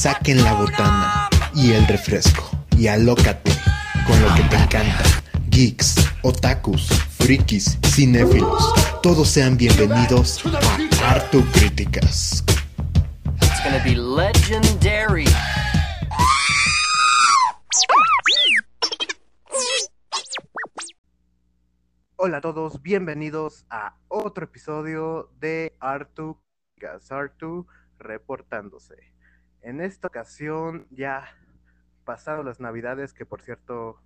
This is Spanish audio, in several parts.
Saquen la botana y el refresco y alócate con lo que te encanta. Geeks, otakus, frikis, cinéfilos, todos sean bienvenidos a Artu Críticas. It's gonna be legendary. Hola a todos, bienvenidos a otro episodio de Artu Críticas, Artu reportándose. En esta ocasión ya pasaron las navidades, que por cierto,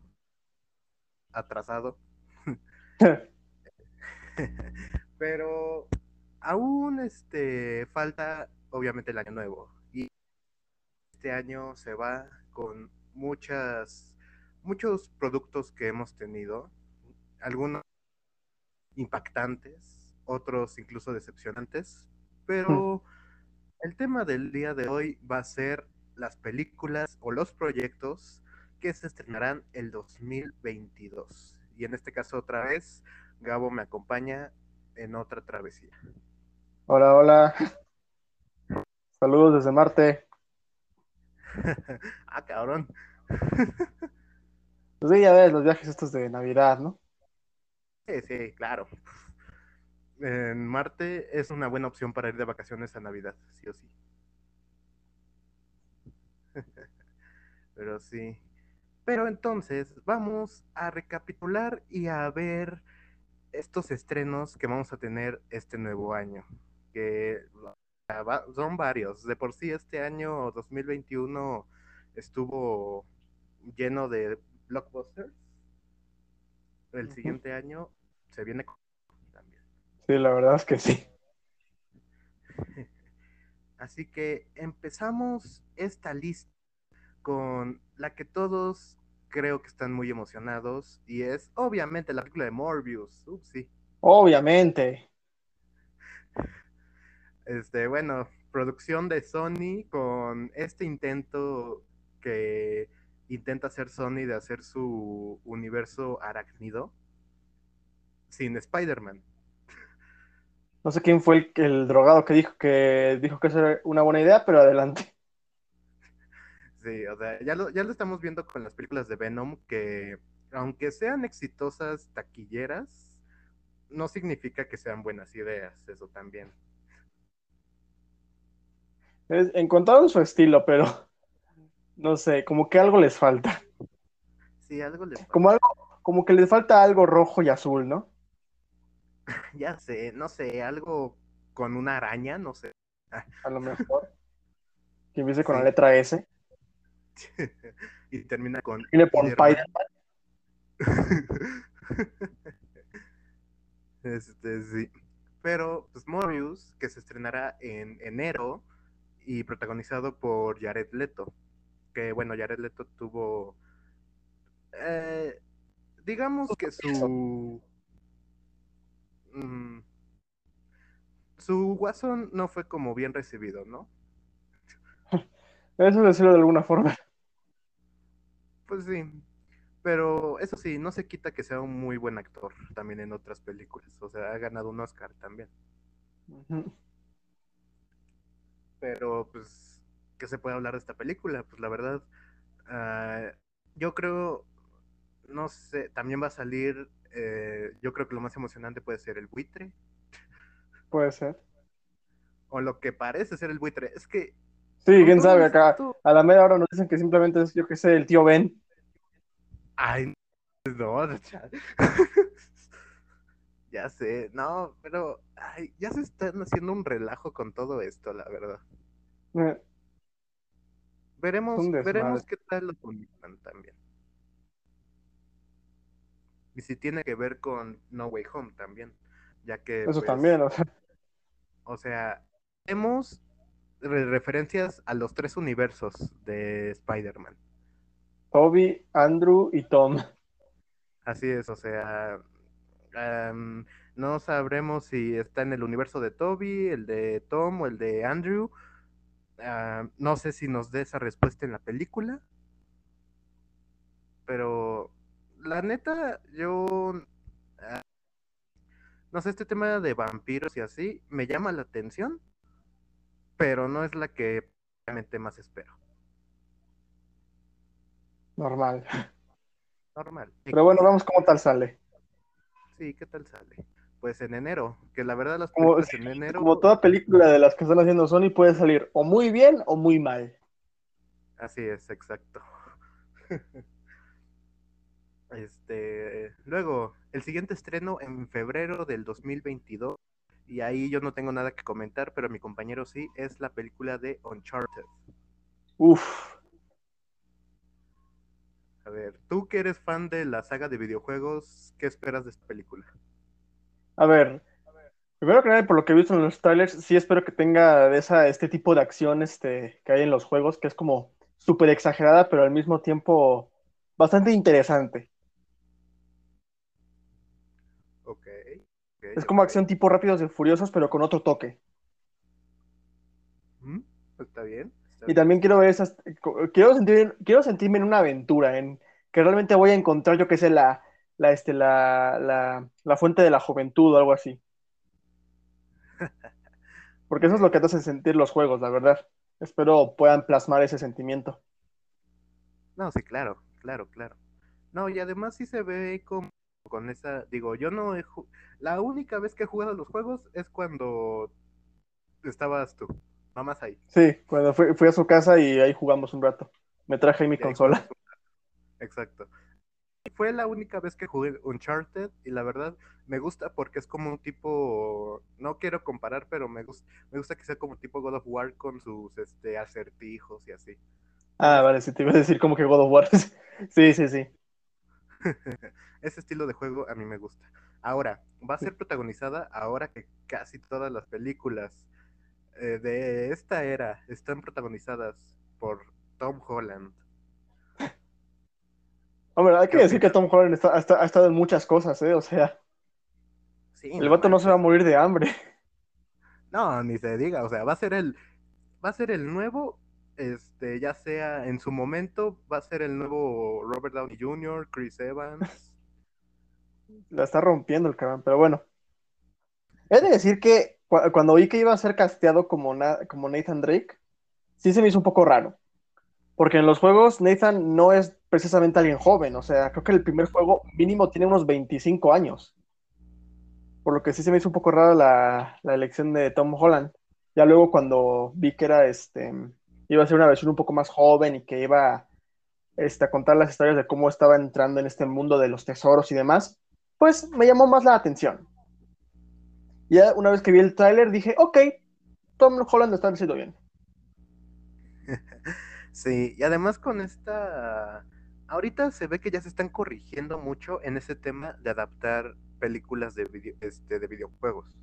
atrasado. Pero aún este falta obviamente el año nuevo. Y este año se va con muchas muchos productos que hemos tenido. Algunos impactantes, otros incluso decepcionantes. Pero el tema del día de hoy va a ser las películas o los proyectos que se estrenarán el 2022. Y en este caso otra vez, Gabo me acompaña en otra travesía. Hola, hola. Saludos desde Marte. ah, cabrón. pues sí, ya ves, los viajes estos de Navidad, ¿no? Sí, sí, claro. En Marte es una buena opción para ir de vacaciones a Navidad, sí o sí. Pero sí. Pero entonces vamos a recapitular y a ver estos estrenos que vamos a tener este nuevo año. Que son varios. De por sí este año 2021 estuvo lleno de blockbusters. El siguiente año se viene también. Sí, la verdad es que sí. Así que empezamos esta lista con la que todos creo que están muy emocionados y es obviamente la película de Morbius. Ups, sí. Obviamente. Este, bueno, producción de Sony con este intento que intenta hacer Sony de hacer su universo arácnido sin Spider-Man. No sé quién fue el, el, drogado que dijo que dijo que eso era una buena idea, pero adelante. Sí, o sea, ya lo, ya lo estamos viendo con las películas de Venom, que aunque sean exitosas taquilleras, no significa que sean buenas ideas, eso también. Es, encontraron su estilo, pero no sé, como que algo les falta. Sí, algo les falta. Como algo, como que les falta algo rojo y azul, ¿no? ya sé, no sé, algo con una araña, no sé. A lo mejor. Que empiece con sí. la letra S. y termina con. Y le Spider-Man. este, sí. Pero, pues, Morbius, que se estrenará en enero y protagonizado por Jared Leto. Que, bueno, Jared Leto tuvo. Eh, digamos que su. Mm, su Watson no fue como bien recibido, ¿no? Eso decirlo de alguna forma. Pues sí. Pero eso sí, no se quita que sea un muy buen actor también en otras películas. O sea, ha ganado un Oscar también. Uh -huh. Pero, pues, ¿qué se puede hablar de esta película? Pues la verdad, uh, yo creo, no sé, también va a salir, eh, yo creo que lo más emocionante puede ser el buitre. Puede ser. O lo que parece ser el buitre. Es que Sí, quién sabe, acá a la media hora nos dicen que simplemente es, yo que sé, el tío Ben. Ay, no, ya sé, no, pero ay, ya se están haciendo un relajo con todo esto, la verdad. Eh, veremos, veremos qué tal lo publican también. Y si tiene que ver con No Way Home también, ya que... Eso pues, también, o sea. O sea, hemos referencias a los tres universos de Spider-Man. Toby, Andrew y Tom. Así es, o sea, um, no sabremos si está en el universo de Toby, el de Tom o el de Andrew. Uh, no sé si nos dé esa respuesta en la película. Pero la neta, yo... Uh, no sé, este tema de vampiros y así me llama la atención pero no es la que realmente más espero. Normal. Normal. Pero bueno, vamos cómo tal sale. Sí, ¿qué tal sale? Pues en enero, que la verdad las Como, películas en enero... como toda película de las que están haciendo Sony puede salir o muy bien o muy mal. Así es, exacto. Este, luego, el siguiente estreno en febrero del 2022, y ahí yo no tengo nada que comentar, pero mi compañero sí, es la película de Uncharted. Uf. A ver, tú que eres fan de la saga de videojuegos, ¿qué esperas de esta película? A ver, primero que nada, por lo que he visto en los trailers, sí espero que tenga esa, este tipo de acción este, que hay en los juegos, que es como súper exagerada, pero al mismo tiempo bastante interesante. Es como acción tipo Rápidos y Furiosos, pero con otro toque. ¿Mm? Está bien. está Y bien. también quiero ver esas, quiero sentir, quiero sentirme en una aventura, en que realmente voy a encontrar, yo qué sé, la, la, este, la, la, la fuente de la juventud o algo así. Porque eso es lo que te hace sentir los juegos, la verdad. Espero puedan plasmar ese sentimiento. No, sí, claro, claro, claro. No, y además sí se ve como con esa, digo, yo no he la única vez que he jugado los juegos es cuando estabas tú, nada más ahí. Sí, cuando fui, fui a su casa y ahí jugamos un rato. Me traje ahí mi Y ahí consola. rato. Exacto. Y Fue la única vez que jugué Uncharted y la verdad me gusta porque es como un tipo, no quiero comparar, pero me gusta, me gusta que sea como tipo God of War con sus este acertijos y así. Ah, vale, sí, te iba a decir como que God of War. Sí, sí, sí. Ese estilo de juego a mí me gusta. Ahora, va a ser protagonizada ahora que casi todas las películas eh, de esta era están protagonizadas por Tom Holland. Hombre, hay que ¿Qué decir que Tom Holland está- está- ha estado en muchas cosas, ¿eh? O sea, Sí, el vato no se va a morir de hambre. No, ni se diga, o sea, va a ser el va a ser el nuevo este, ya sea en su momento va a ser el nuevo Robert Downey Jr., Chris Evans. La está rompiendo el cabrón, pero bueno. He de decir que cu- cuando vi que iba a ser casteado como, como Nathan Drake, sí se me hizo un poco raro. Porque en los juegos Nathan no es precisamente alguien joven, o sea, creo que el primer juego mínimo tiene unos 25 años. Por lo que sí se me hizo un poco rara la, la elección de Tom Holland. Ya luego cuando vi que era este, iba a ser una versión un poco más joven y que iba este, a contar las historias de cómo estaba entrando en este mundo de los tesoros y demás, pues me llamó más la atención. Ya una vez que vi el tráiler dije, ok, Tom Holland está haciendo bien. Sí, y además con esta ahorita se ve que ya se están corrigiendo mucho en ese tema de adaptar películas de video- este, de videojuegos.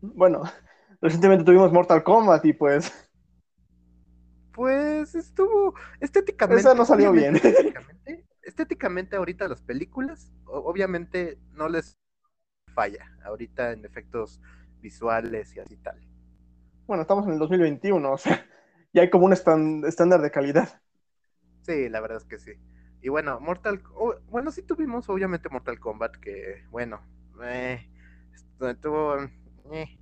Bueno, recientemente tuvimos Mortal Kombat y pues Pues estuvo estéticamente. Esa no salió bien. Estéticamente, estéticamente ahorita las películas, obviamente no les falla. Ahorita en efectos visuales y así tal. bueno, estamos en el 2021, o sea, ya hay como un estándar de calidad. Sí, la verdad es que sí. Y bueno, Mortal, oh, bueno, sí tuvimos obviamente Mortal Kombat que, bueno, eh, estu- estuvo, eh.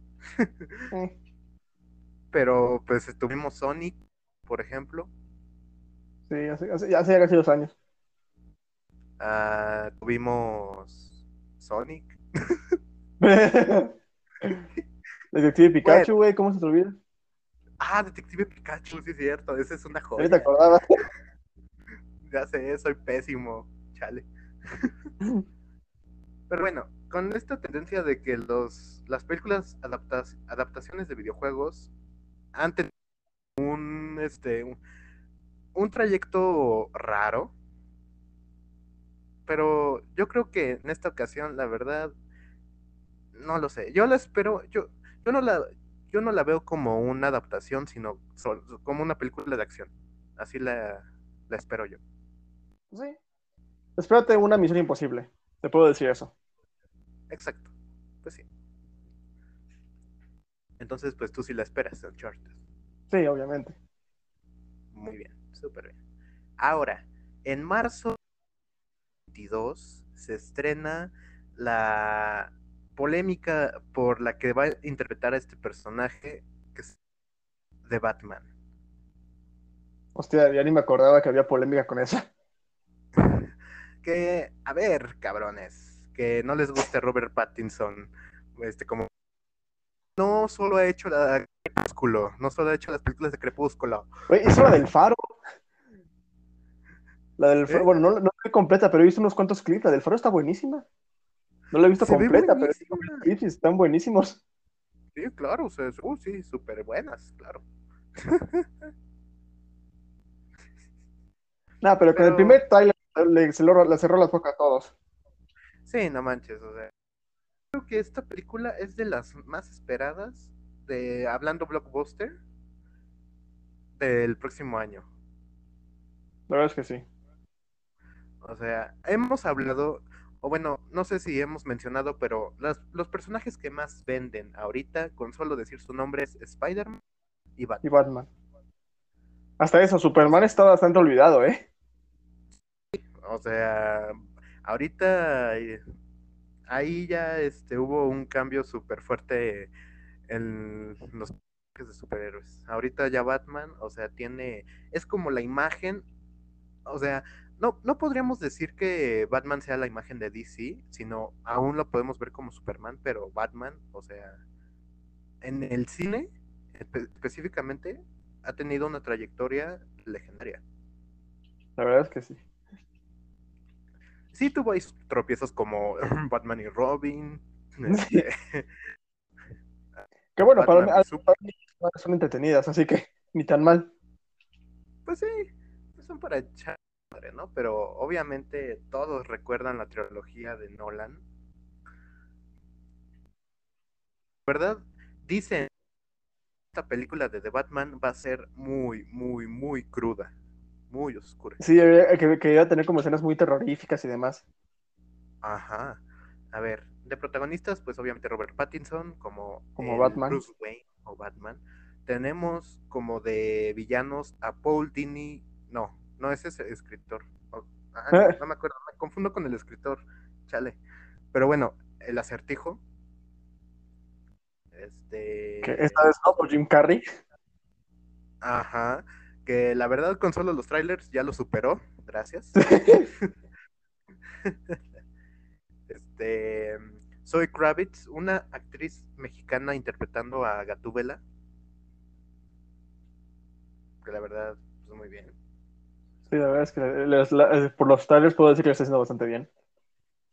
Eh, pero pues tuvimos Sonic, por ejemplo, sí, hace, hace- hace casi dos años. ah, tuvimos Sonic, Detective Pikachu, güey, ¿cómo se te olvida? ah, Detective Pikachu, sí es cierto, esa es una joya, acordaba. ya sé, soy pésimo, chale. Pero bueno, con esta tendencia de que los, las películas adaptas, adaptaciones de videojuegos han tenido un, este, un, un trayecto raro, pero yo creo que en esta ocasión, la verdad, no lo sé. Yo la espero, yo, yo no la, yo no la veo como una adaptación, sino como una película de acción. Así la, la espero yo. Sí. Espérate una misión imposible, te puedo decir eso. Exacto. Pues sí. Entonces, pues tú sí la esperas, Uncharted. Sí, obviamente. Muy bien, súper bien. Ahora, en marzo 22 se estrena la polémica por la que va a interpretar a este personaje que es de Batman. Hostia, ya ni me acordaba que había polémica con esa. Que, a ver, cabrones, que no les guste Robert Pattinson, este, como no solo ha hecho la Crepúsculo, no solo ha hecho las películas de Crepúsculo. Güey, hizo la del faro. La del faro, ¿Eh? bueno, no, no la completa, pero he visto unos cuantos clips. La del faro está buenísima. No la he visto Se completa, pero unos clips están buenísimos. Sí, claro, o sea, uh, sí, súper buenas, claro. Nada, pero con el primer trailer le, se lo- le cerró las bocas a todos. Sí, no manches, o sea. Creo que esta película es de las más esperadas de hablando blockbuster del próximo año. La verdad es que sí. O sea, hemos hablado, o bueno, no sé si hemos mencionado, pero las- los personajes que más venden ahorita, con solo decir su nombre, es Spider-Man y Batman. Y Batman. Hasta eso, Superman está bastante olvidado, ¿eh? O sea, ahorita eh, ahí ya este, hubo un cambio súper fuerte en los superhéroes. Ahorita ya Batman, o sea, tiene, es como la imagen, o sea, no, no podríamos decir que Batman sea la imagen de DC, sino aún lo podemos ver como Superman, pero Batman, o sea, en el cine espe- específicamente, ha tenido una trayectoria legendaria. La verdad es que sí. Sí, tuvo ahí tropiezos como Batman y Robin. Este, Que bueno, para, mí- para son entretenidas, así que ni tan mal. Pues sí, son para echar ¿no? Pero obviamente todos recuerdan la trilogía de Nolan. ¿Verdad? Dicen que esta película de The Batman va a ser muy, muy, muy cruda. Muy oscura. Sí, que, que iba a tener como escenas muy terroríficas y demás. Ajá. A ver, de protagonistas, pues obviamente Robert Pattinson como, Como Batman. Bruce Wayne o Batman. Tenemos como de villanos a Paul Dini. No, no ese es el escritor. O- ah, no, no me acuerdo, me confundo con el escritor. Chale. Pero bueno, el acertijo. Este. Esta vez no, por Jim Carrey. Ajá. Que la verdad con solo los trailers ya lo superó. Gracias. Este, soy Kravitz, una actriz mexicana interpretando a Gatúbela. Que la verdad, pues muy bien. Sí, la verdad es que les- la- eh, por los trailers puedo decir que lo está haciendo bastante bien.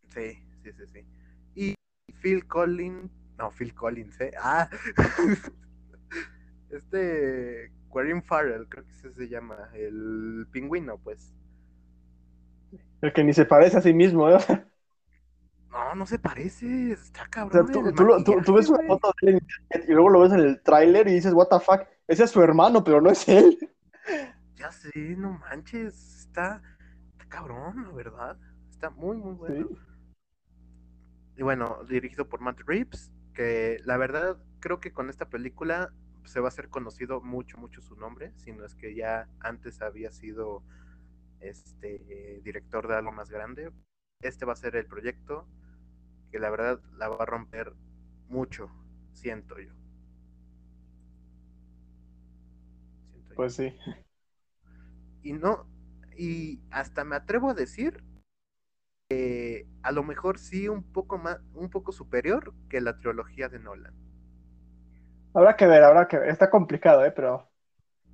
Sí, sí, sí, sí. Y Phil Collins, no, Phil Collins, ¿eh? Ah, este, Quarin Farrell, creo que ese se llama, el pingüino, pues. El que ni se parece a sí mismo, ¿eh? No, no se parece, está O sea, cabrón. tú, el tú lo- tú- tú ves una foto de él en internet y luego lo ves en el tráiler y dices, what the fuck, ese es su hermano, pero no es él. Ya sé, no manches, está, está cabrón, la verdad. Está muy, muy bueno. Sí. Y bueno, dirigido por Matt Reeves, que la verdad creo que con esta película se va a hacer conocido mucho, mucho su nombre, si no es que ya antes había sido este director de algo más grande. Este va a ser el proyecto que la verdad la va a romper mucho, siento yo. Siento yo. Pues sí. y no, y hasta me atrevo a decir que a lo mejor sí un poco más, un poco superior que la trilogía de Nolan. Habrá que ver, habrá que ver. Está complicado, ¿eh? Pero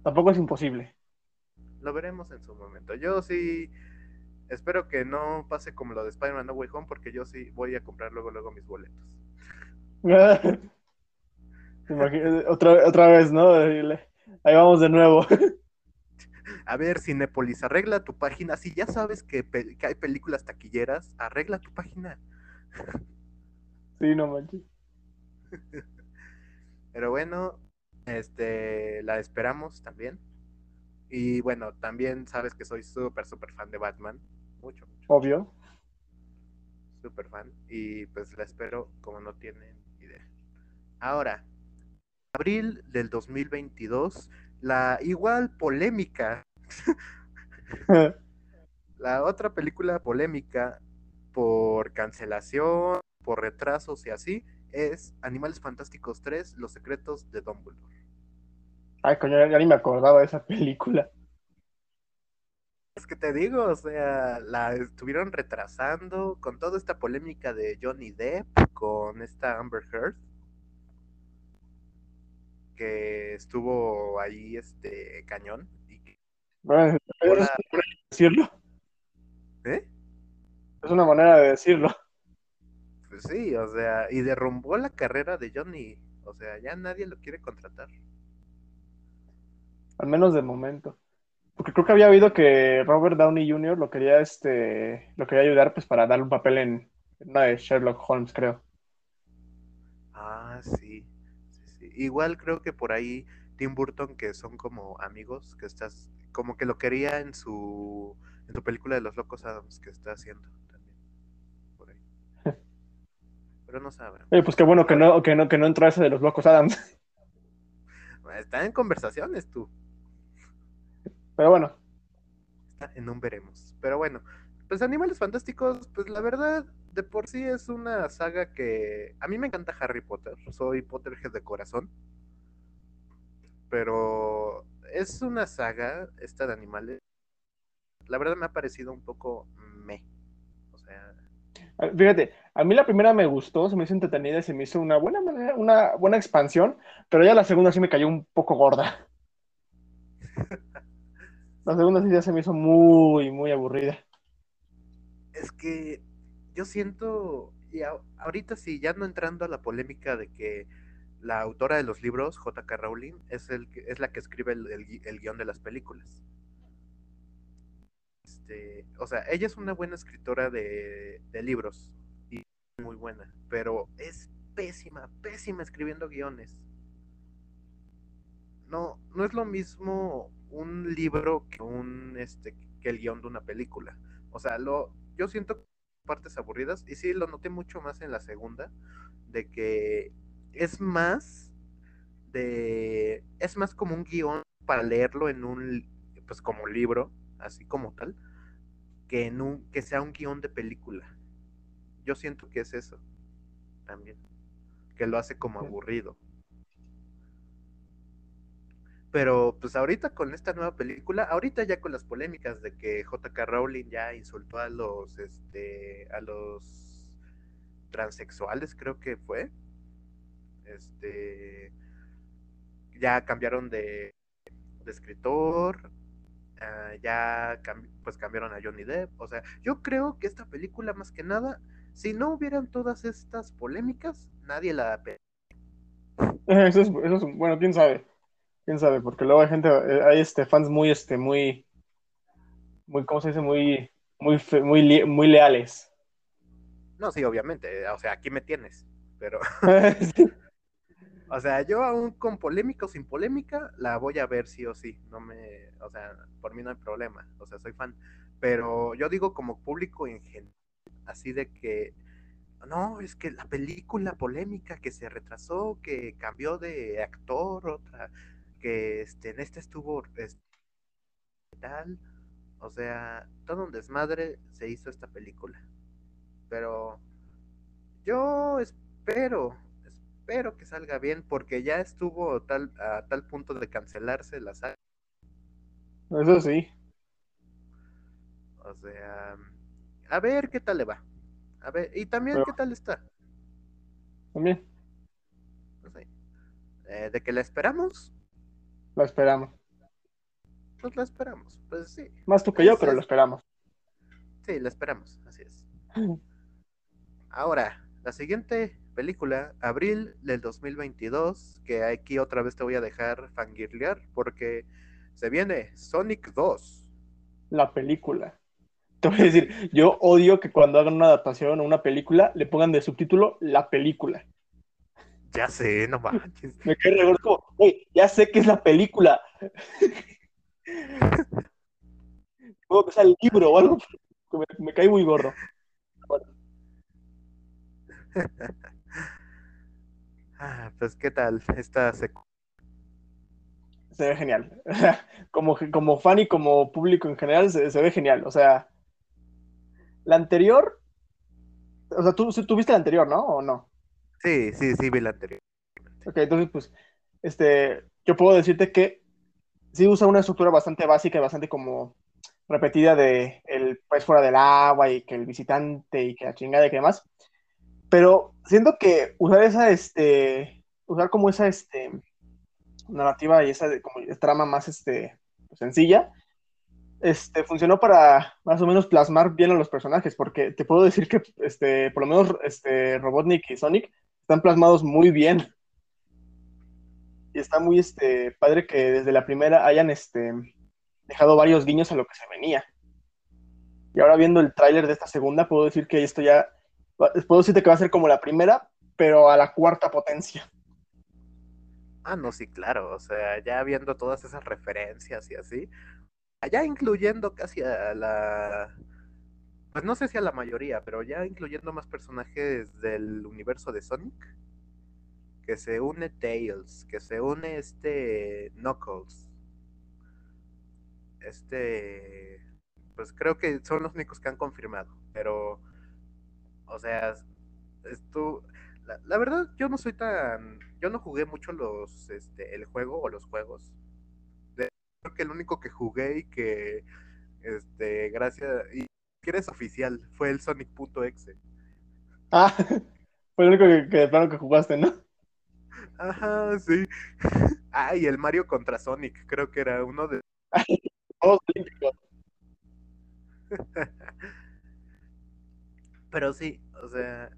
tampoco es imposible. Lo veremos en su momento. Yo sí espero que no pase como lo de Spider-Man No Way Home, porque yo sí voy a comprar luego, luego mis boletos. Otra, otra vez, ¿no? Ahí vamos de nuevo. A ver, Cinepolis, arregla tu página. Si ya sabes que, que hay películas taquilleras, arregla tu página. Sí, no manches. Pero bueno, este, la esperamos también. Y bueno, también sabes que soy súper, súper fan de Batman. Mucho, mucho, Obvio. súper fan. Y pues la espero como no tienen idea. Ahora, abril del 2022, la igual polémica, la otra película polémica por cancelación, por retrasos y así, es Animales Fantásticos 3, Los Secretos de Dumbledore. Ay, coño, ya ni me acordaba de esa película. Es que te digo, o sea, la estuvieron retrasando con toda esta polémica de Johnny Depp con esta Amber Heard. Que estuvo ahí este cañón. Y que- Bueno, es una manera de decirlo. ¿Eh? Es una manera de decirlo. Pues sí, o sea, y derrumbó la carrera de Johnny. O sea, ya nadie lo quiere contratar. Al menos de momento. Porque creo que había oído que Robert Downey Jr. lo quería, este, lo quería ayudar pues para darle un papel en, en una de Sherlock Holmes, creo. Ah, sí, sí, sí. Igual creo que por ahí Tim Burton, que son como amigos, que estás, como que lo quería en su, en su película de los locos Adams que está haciendo también. Por ahí. Pero no saben. Pues qué bueno que no, que no, que no entró ese de los locos Adams. Está en conversaciones tú. Pero bueno, Está en un veremos. Pero bueno, pues Animales Fantásticos, pues la verdad, de por sí es una saga que a mí me encanta Harry Potter. Soy Potterhead de corazón. Pero es una saga, esta de animales. La verdad me ha parecido un poco me. O sea, Fíjate, a mí la primera me gustó, se me hizo entretenida y se me hizo una buena manera, una buena expansión, pero ya la segunda sí me cayó un poco gorda. La segunda sí ya se me hizo muy, muy aburrida. es que yo siento, y a- ahorita sí, ya no entrando a la polémica de que la autora de los libros, J.K. Rowling, es, el, es la que escribe el, el gui- el guion de las películas. Este, o sea, ella es una buena escritora de, de libros muy buena, pero es pésima, pésima escribiendo guiones. No, no es lo mismo un libro que un este que el guion de una película. O sea, lo, yo siento partes aburridas y sí lo noté mucho más en la segunda de que es más de es más como un guion para leerlo en un pues como libro así como tal que en un que sea un guion de película yo siento que es eso también que lo hace como aburrido pero pues ahorita con esta nueva película, ahorita ya con las polémicas de que JK Rowling ya insultó a los este a los transexuales, creo que fue. Este ya cambiaron de, de escritor, ah, ya pues cambiaron a Johnny Depp, o sea, yo creo que esta película más que nada, si no hubieran todas estas polémicas, nadie la pe- Eso es, eso es- bueno, quién sabe, quién sabe, porque luego hay gente, eh, hay este fans muy, este, muy, muy, ¿cómo se dice? Muy, muy, muy, muy leales. No, sí, obviamente, o sea, aquí me tienes, pero Sí. O sea, yo aún con polémica o sin polémica, la voy a ver sí o sí. No me, o sea, por mí no hay problema. O sea, soy fan. Pero yo digo como público en general, así de que, no, es que la película polémica que se retrasó, que cambió de actor, otra, que este, en este estuvo este, tal. O sea, todo un desmadre se hizo esta película. Pero yo espero, espero que salga bien, porque ya estuvo tal, a tal punto de cancelarse la saga. Eso sí. O sea, a ver qué tal le va. A ver, y también Pero- qué tal está. También sé. Eh, de que la esperamos, la esperamos. pues la esperamos. Pues sí, Más tú que yo, Pues pero es- lo esperamos. sí, la esperamos, así es. Ahora, la siguiente película, abril del 2022, que aquí otra vez te voy a dejar fangirlear, porque se viene Sonic 2. La película. Te voy a decir, yo odio que cuando hagan una adaptación o una película le pongan de subtítulo la película. Ya sé, no manches. Me cae re gordo, como, "Güey, ya sé que es la película. Puedo empezar el libro o algo. Me, me cae muy gordo. Ah, pues, ¿qué tal esta secu- Se ve genial. Como, como fan y como público en general, se, se ve genial. O sea, la anterior. O sea, tú, tú viste la anterior, ¿no? ¿O no? Sí, sí, sí, vi la anterior. Ok, entonces, pues, este, yo puedo decirte que sí usa una estructura bastante básica y bastante como, repetida de el país fuera del agua y que el visitante y que la chingada y que demás. Pero siento que usar esa, este, usar como esa, este, narrativa y esa como trama más, este, sencilla, este, funcionó para más o menos plasmar bien a los personajes, porque te puedo decir que, este, por lo menos, este, Robotnik y Sonic están plasmados muy bien. Y está muy, este, padre que desde la primera hayan, este, dejado varios guiños a lo que se venía. Y ahora viendo el tráiler de esta segunda, puedo decir que esto ya, puedo decirte que va a ser como la primera, pero a la cuarta potencia. Ah, no, sí, claro, o sea, ya viendo todas esas referencias y así, ya incluyendo casi a la, pues no sé si a la mayoría, pero ya incluyendo más personajes del universo de Sonic, que se une Tails, que se une este Knuckles, este, pues creo que son los únicos que han confirmado, pero, o sea, esto, la, la verdad yo no soy tan, yo no jugué mucho los, este, el juego o los juegos, creo que el único que jugué y que, este, gracias, y que eres oficial, fue el Sonic.exe. Ah, fue el único que, que, plano que jugaste, ¿no? Ajá, sí. Ah, y el Mario contra Sonic, creo que era uno de Todos olímpicos. Pero sí, o sea.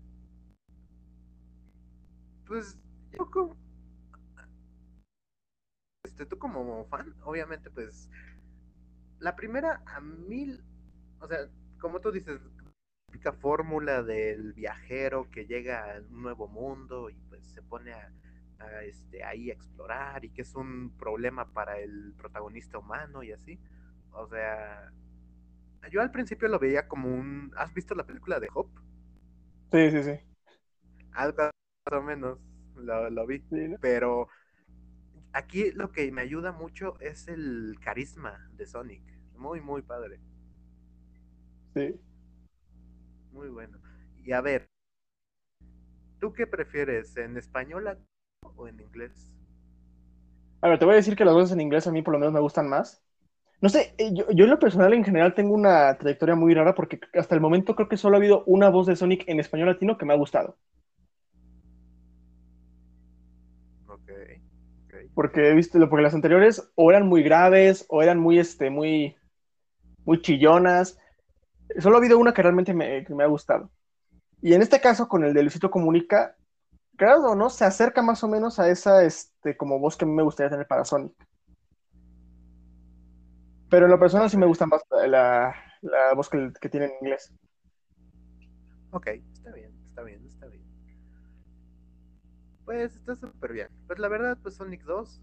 Pues yo como. Este, tú como fan, obviamente, pues. La primera a mil. O sea, como tú dices, la fórmula del viajero que llega a un nuevo mundo y pues se pone a, a este, ahí a explorar y que es un problema para el protagonista humano y así. O sea, yo al principio lo veía como un... ¿Has visto la película de Hop? Sí, sí, sí. Algo más o menos lo, lo vi. Sí, ¿no? Pero aquí lo que me ayuda mucho es el carisma de Sonic. Muy, muy padre. Sí. Muy bueno. Y a ver, ¿tú qué prefieres? ¿En español o en inglés? A ver, te voy a decir que las voces en inglés a mí por lo menos me gustan más. No sé, eh, yo, yo en lo personal en general tengo una trayectoria muy rara porque hasta el momento creo que solo ha habido una voz de Sonic en español latino que me ha gustado. Porque he visto, porque las anteriores o eran muy graves o eran muy, este, muy, muy chillonas. Solo ha habido una que realmente me, que me ha gustado. Y en este caso, con el de Luisito Comunica, claro no, se acerca más o menos a esa, este, como voz que me gustaría tener para Sonic. Pero en lo personal sí me gusta más la, la voz que, que tiene en inglés. Ok, está bien, está bien. Pues está súper bien. Pues la verdad, pues Sonic 2,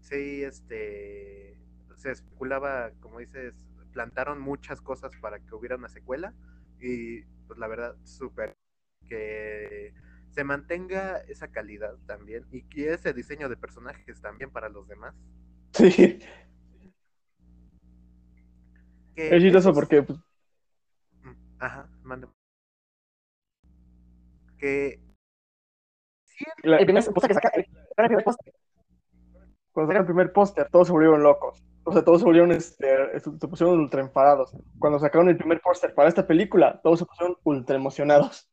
sí, este, se especulaba, como dices, plantaron muchas cosas para que hubiera una secuela y pues la verdad, súper que se mantenga esa calidad también y que ese diseño de personajes también para los demás. Sí, Que es chistoso esos- porque pues, Ajá, manda. Que la- El primer póster que saca, el primer póster. cuando sacaron el primer póster, todos se volvieron locos. O sea, todos se volvieron, este, se pusieron ultra enfadados. Cuando sacaron el primer póster para esta película, todos se pusieron ultra emocionados.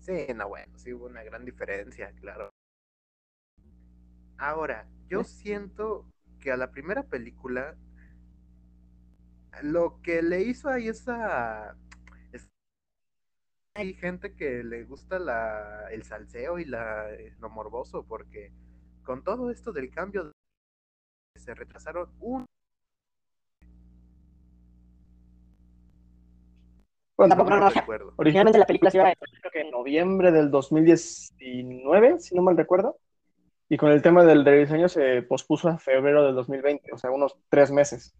Sí, no, bueno, sí hubo una gran diferencia, claro. Ahora, yo siento que a la primera película lo que le hizo ahí esa es- hay gente que le gusta la el salseo y la eh, lo morboso porque con todo esto del cambio se retrasaron un Bueno, Tampoco, no, recuerdo. originalmente Originalmente la película se iba a creo que en noviembre del 2019, si no mal recuerdo. Y con el tema del rediseño se pospuso a febrero del 2020, o sea, unos tres meses.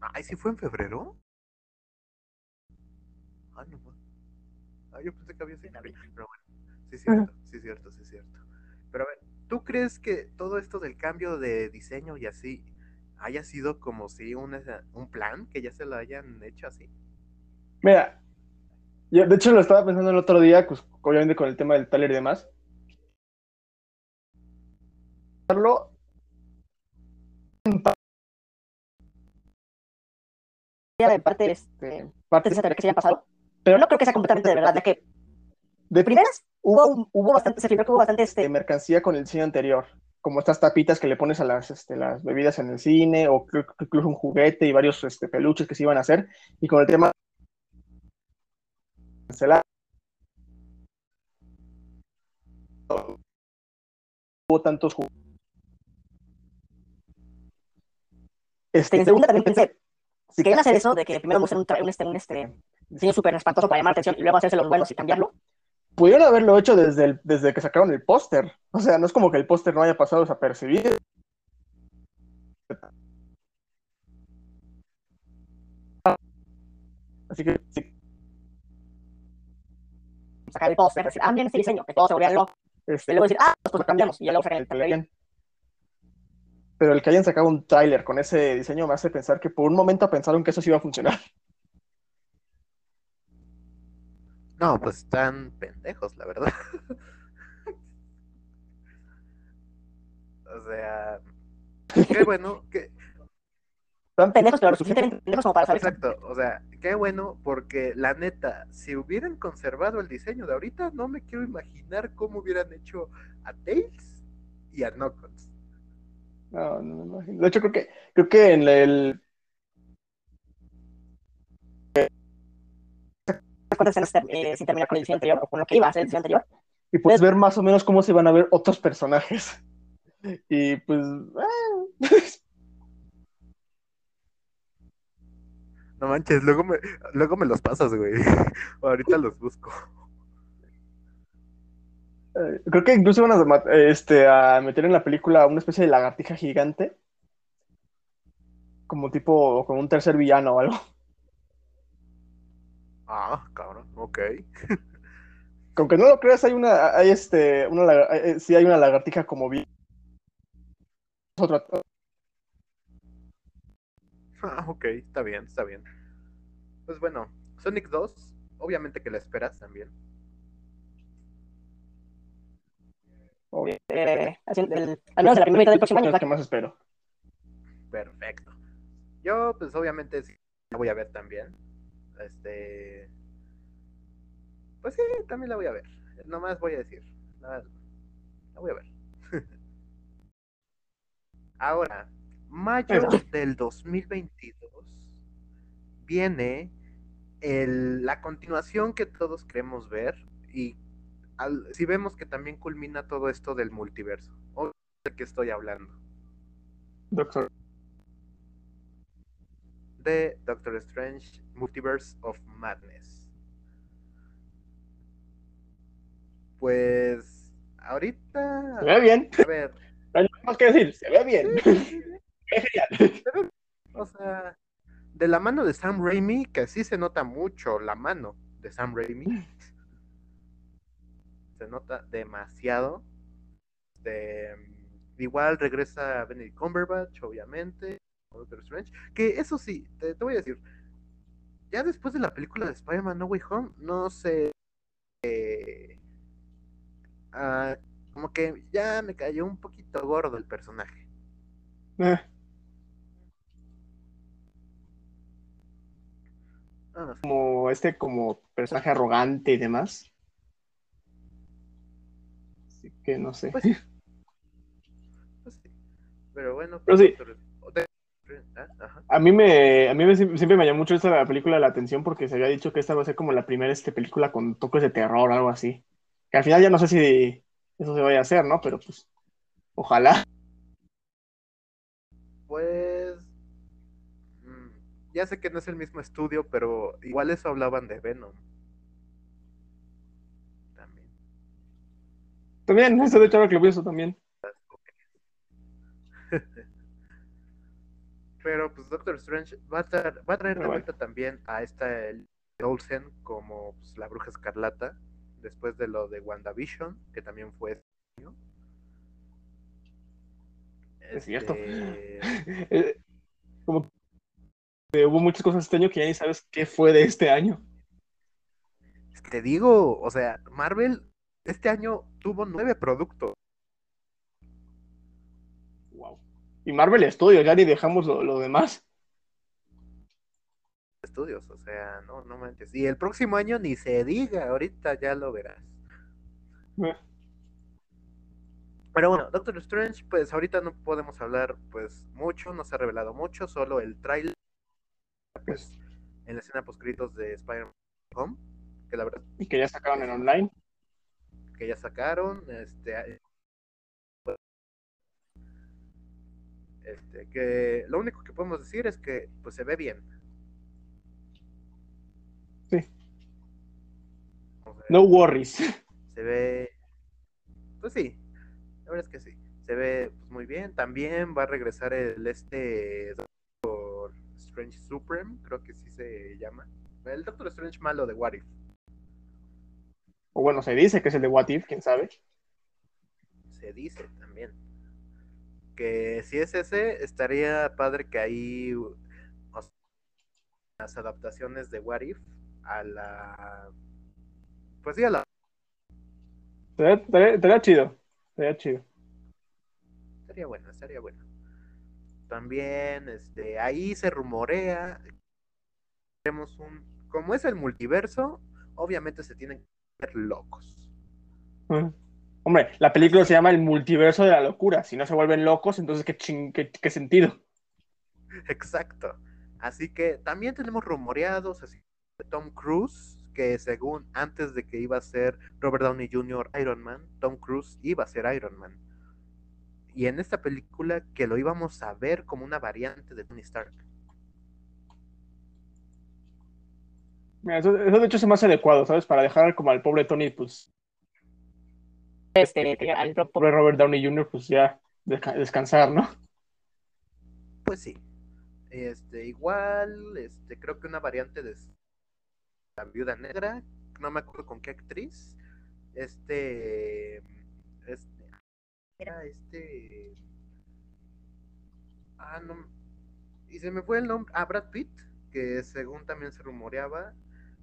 Ay, ¿sí fue en febrero? Ah, no. ma- Ah, yo pensé que había sido en abril, pero bueno. Sí, es cierto, sí, es cierto, sí, es cierto. Pero a ver, ¿tú crees que todo esto del cambio de diseño y así haya sido como si un, un plan que ya se lo hayan hecho así? Mira, yo de hecho lo estaba pensando el otro día, pues obviamente con el tema del taller y demás. de parte, este, Parte de esa teoría que se haya pasado, pero no creo que sea completamente de verdad, ya que de primeras hubo, un- hubo bastante, se que hubo bastante, este, mercancía con el diseño anterior, como estas tapitas que le pones a las, este, las bebidas en el cine, o cl- incluso un juguete y varios este, peluches que se iban a hacer, y con el tema cancelar. Hubo tantos juguetes. este, en segunda también pensé, si querían hacer eso, de que primero muestren un, un, este, un este, diseño súper espantoso para llamar la atención y luego hacerse los buenos y cambiarlo, Pudieron haberlo hecho desde, el- desde que sacaron el póster. O sea, no es como que el póster no haya pasado desapercibido. Así que sí, sacar el póster, decir, ah, este diseño, que todos se volvían locos, y este, luego decir, ah, pues lo cambiamos, y ya luego sacar el hayan- Pero el que hayan sacado un tráiler con ese diseño me hace pensar que por un momento pensaron que eso sí iba a funcionar. No, pues están pendejos, la verdad. o sea, qué bueno, que, Tan- pendejos, pero lo suficientemente pendejos como para saber exacto, o sea, qué bueno, porque la neta, si hubieran conservado el diseño de ahorita, no me quiero imaginar cómo hubieran hecho a Tails y a Knuckles. No, no me imagino. De hecho, creo que, creo que en el, ter- eh, sin terminar con el diseño anterior o con lo que iba a ser el diseño anterior. y puedes ver más o menos cómo se van a ver otros personajes. Y pues, eh, No manches, luego me, luego me los pasas, güey. Ahorita los busco. eh, creo que incluso van a, este, a meter en la película una especie de lagartija gigante. Como tipo, como un tercer villano o algo. Ah, cabrón, ok. Aunque no lo creas, hay una, hay este, una, laga- eh, sí hay una lagartija como vi. Otra, Ah, ok, está bien, está bien. Pues bueno, Sonic 2, obviamente que la esperas también. Eh, el- al menos de la primera mitad del próximo año, es sea, que más espero. Perfecto. Yo, pues obviamente sí la voy a ver también. Este. Pues sí, también la voy a ver. Nomás voy a decir. La, la voy a ver. Ahora, mayo del 2022 viene el- la continuación que todos queremos ver. Y al- si vemos que también culmina todo esto del multiverso. O de qué estoy hablando. Doctor. De Doctor Strange Multiverse of Madness. Pues ahorita, Se ve bien. a ver, No hay nada más que decir. Se ve bien. o sea, de la mano de Sam Raimi, que sí se nota mucho la mano de Sam Raimi. Se nota demasiado. Este, igual regresa Benedict Cumberbatch, obviamente. Doctor Strange. Que eso sí, te, te voy a decir. Ya después de la película de Spider-Man No Way Home, no sé. eh, ah, como que ya me cayó un poquito gordo el personaje. Eh, sé. como este como personaje arrogante y demás. Así que no sé. Pues. Pues sí. Pero bueno, Pero sí. Doctor- de- ah, ajá. A mí me, a mí me- siempre me llamó mucho esta la película la atención porque se había dicho que esta va a ser como la primera este, película con toques de terror o algo así. Que al final ya no sé si eso se vaya a hacer, ¿no? Pero pues, ojalá. Pues. mm, Ya sé que no es el mismo estudio, pero igual eso hablaban de Venom. También. También, eso de hecho ahora que lo pienso también. Pero pues Doctor Strange va a, tra- va a traer de vuelta también a esta el- Olsen como pues, la bruja escarlata. Después de lo de WandaVision, que también fue este año. Es cierto. Este, Eh, como que hubo muchas cosas este año que ya ni sabes qué fue de este año. Te digo, o sea, Marvel este año tuvo nueve productos. Y Marvel Studios, ya ni dejamos lo, lo demás. estudios, o sea, no, no manches. Y el próximo año ni se diga, ahorita ya lo verás. Eh. Pero bueno, Doctor Strange, pues ahorita no podemos hablar pues mucho, no se ha revelado mucho, solo el trailer pues en la escena post de Spider-Man Home, que la verdad Y que ya sacaron en online. que ya sacaron, este, este, que lo único que podemos decir es que pues se ve bien. Sí. O sea, No worries. se ve, pues sí, la verdad es que sí, se ve pues, muy bien. También va a regresar el este Doctor Strange Supreme, creo que sí se llama, el Doctor Strange malo de What If. O bueno, se dice que es el de What If, quién sabe. se dice también. Que si es ese, estaría padre que ahí o sea, las adaptaciones de What If a la pues sí a la Estaría, chido. Estaría chido. estaría bueno, estaría bueno. También este ahí se rumorea tenemos un como es el multiverso, obviamente se tienen que ver locos. Hombre, la película se llama El multiverso de la locura. Si no se vuelven locos, entonces qué, ching- qué, qué sentido. Exacto. Así que también tenemos rumoreados así de Tom Cruise, que según antes de que iba a ser Robert Downey Jr. Iron Man, Tom Cruise iba a ser Iron Man. Y en esta película que lo íbamos a ver como una variante de Tony Stark. Mira, eso, eso de hecho se me hace adecuado, ¿sabes? Para dejar como al pobre Tony, pues, Este, al pobre Robert Downey Jr., pues ya desca- descansar, ¿no? Pues sí. Este, igual, este, creo que una variante de la viuda negra, no me acuerdo con qué actriz. Este, este, era este, ah, no, y se me fue el nombre, ah, Brad Pitt, que según también se rumoreaba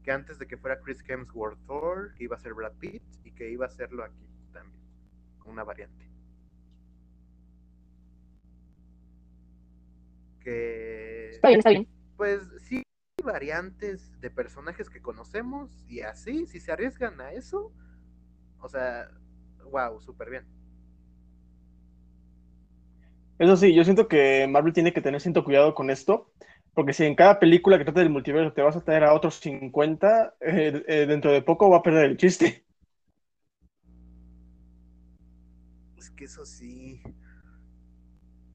que antes de que fuera Chris Hemsworth Thor, que iba a ser Brad Pitt y que iba a hacerlo aquí una variante. Que Está bien, está bien. pues sí hay variantes de personajes que conocemos y así, si se arriesgan a eso, o sea, wow, súper bien. Eso sí, yo siento que Marvel tiene que tener cierto cuidado con esto, porque si en cada película que trate del multiverso te vas a traer a otros 50, eh, eh, dentro de poco va a perder el chiste. Es que eso sí.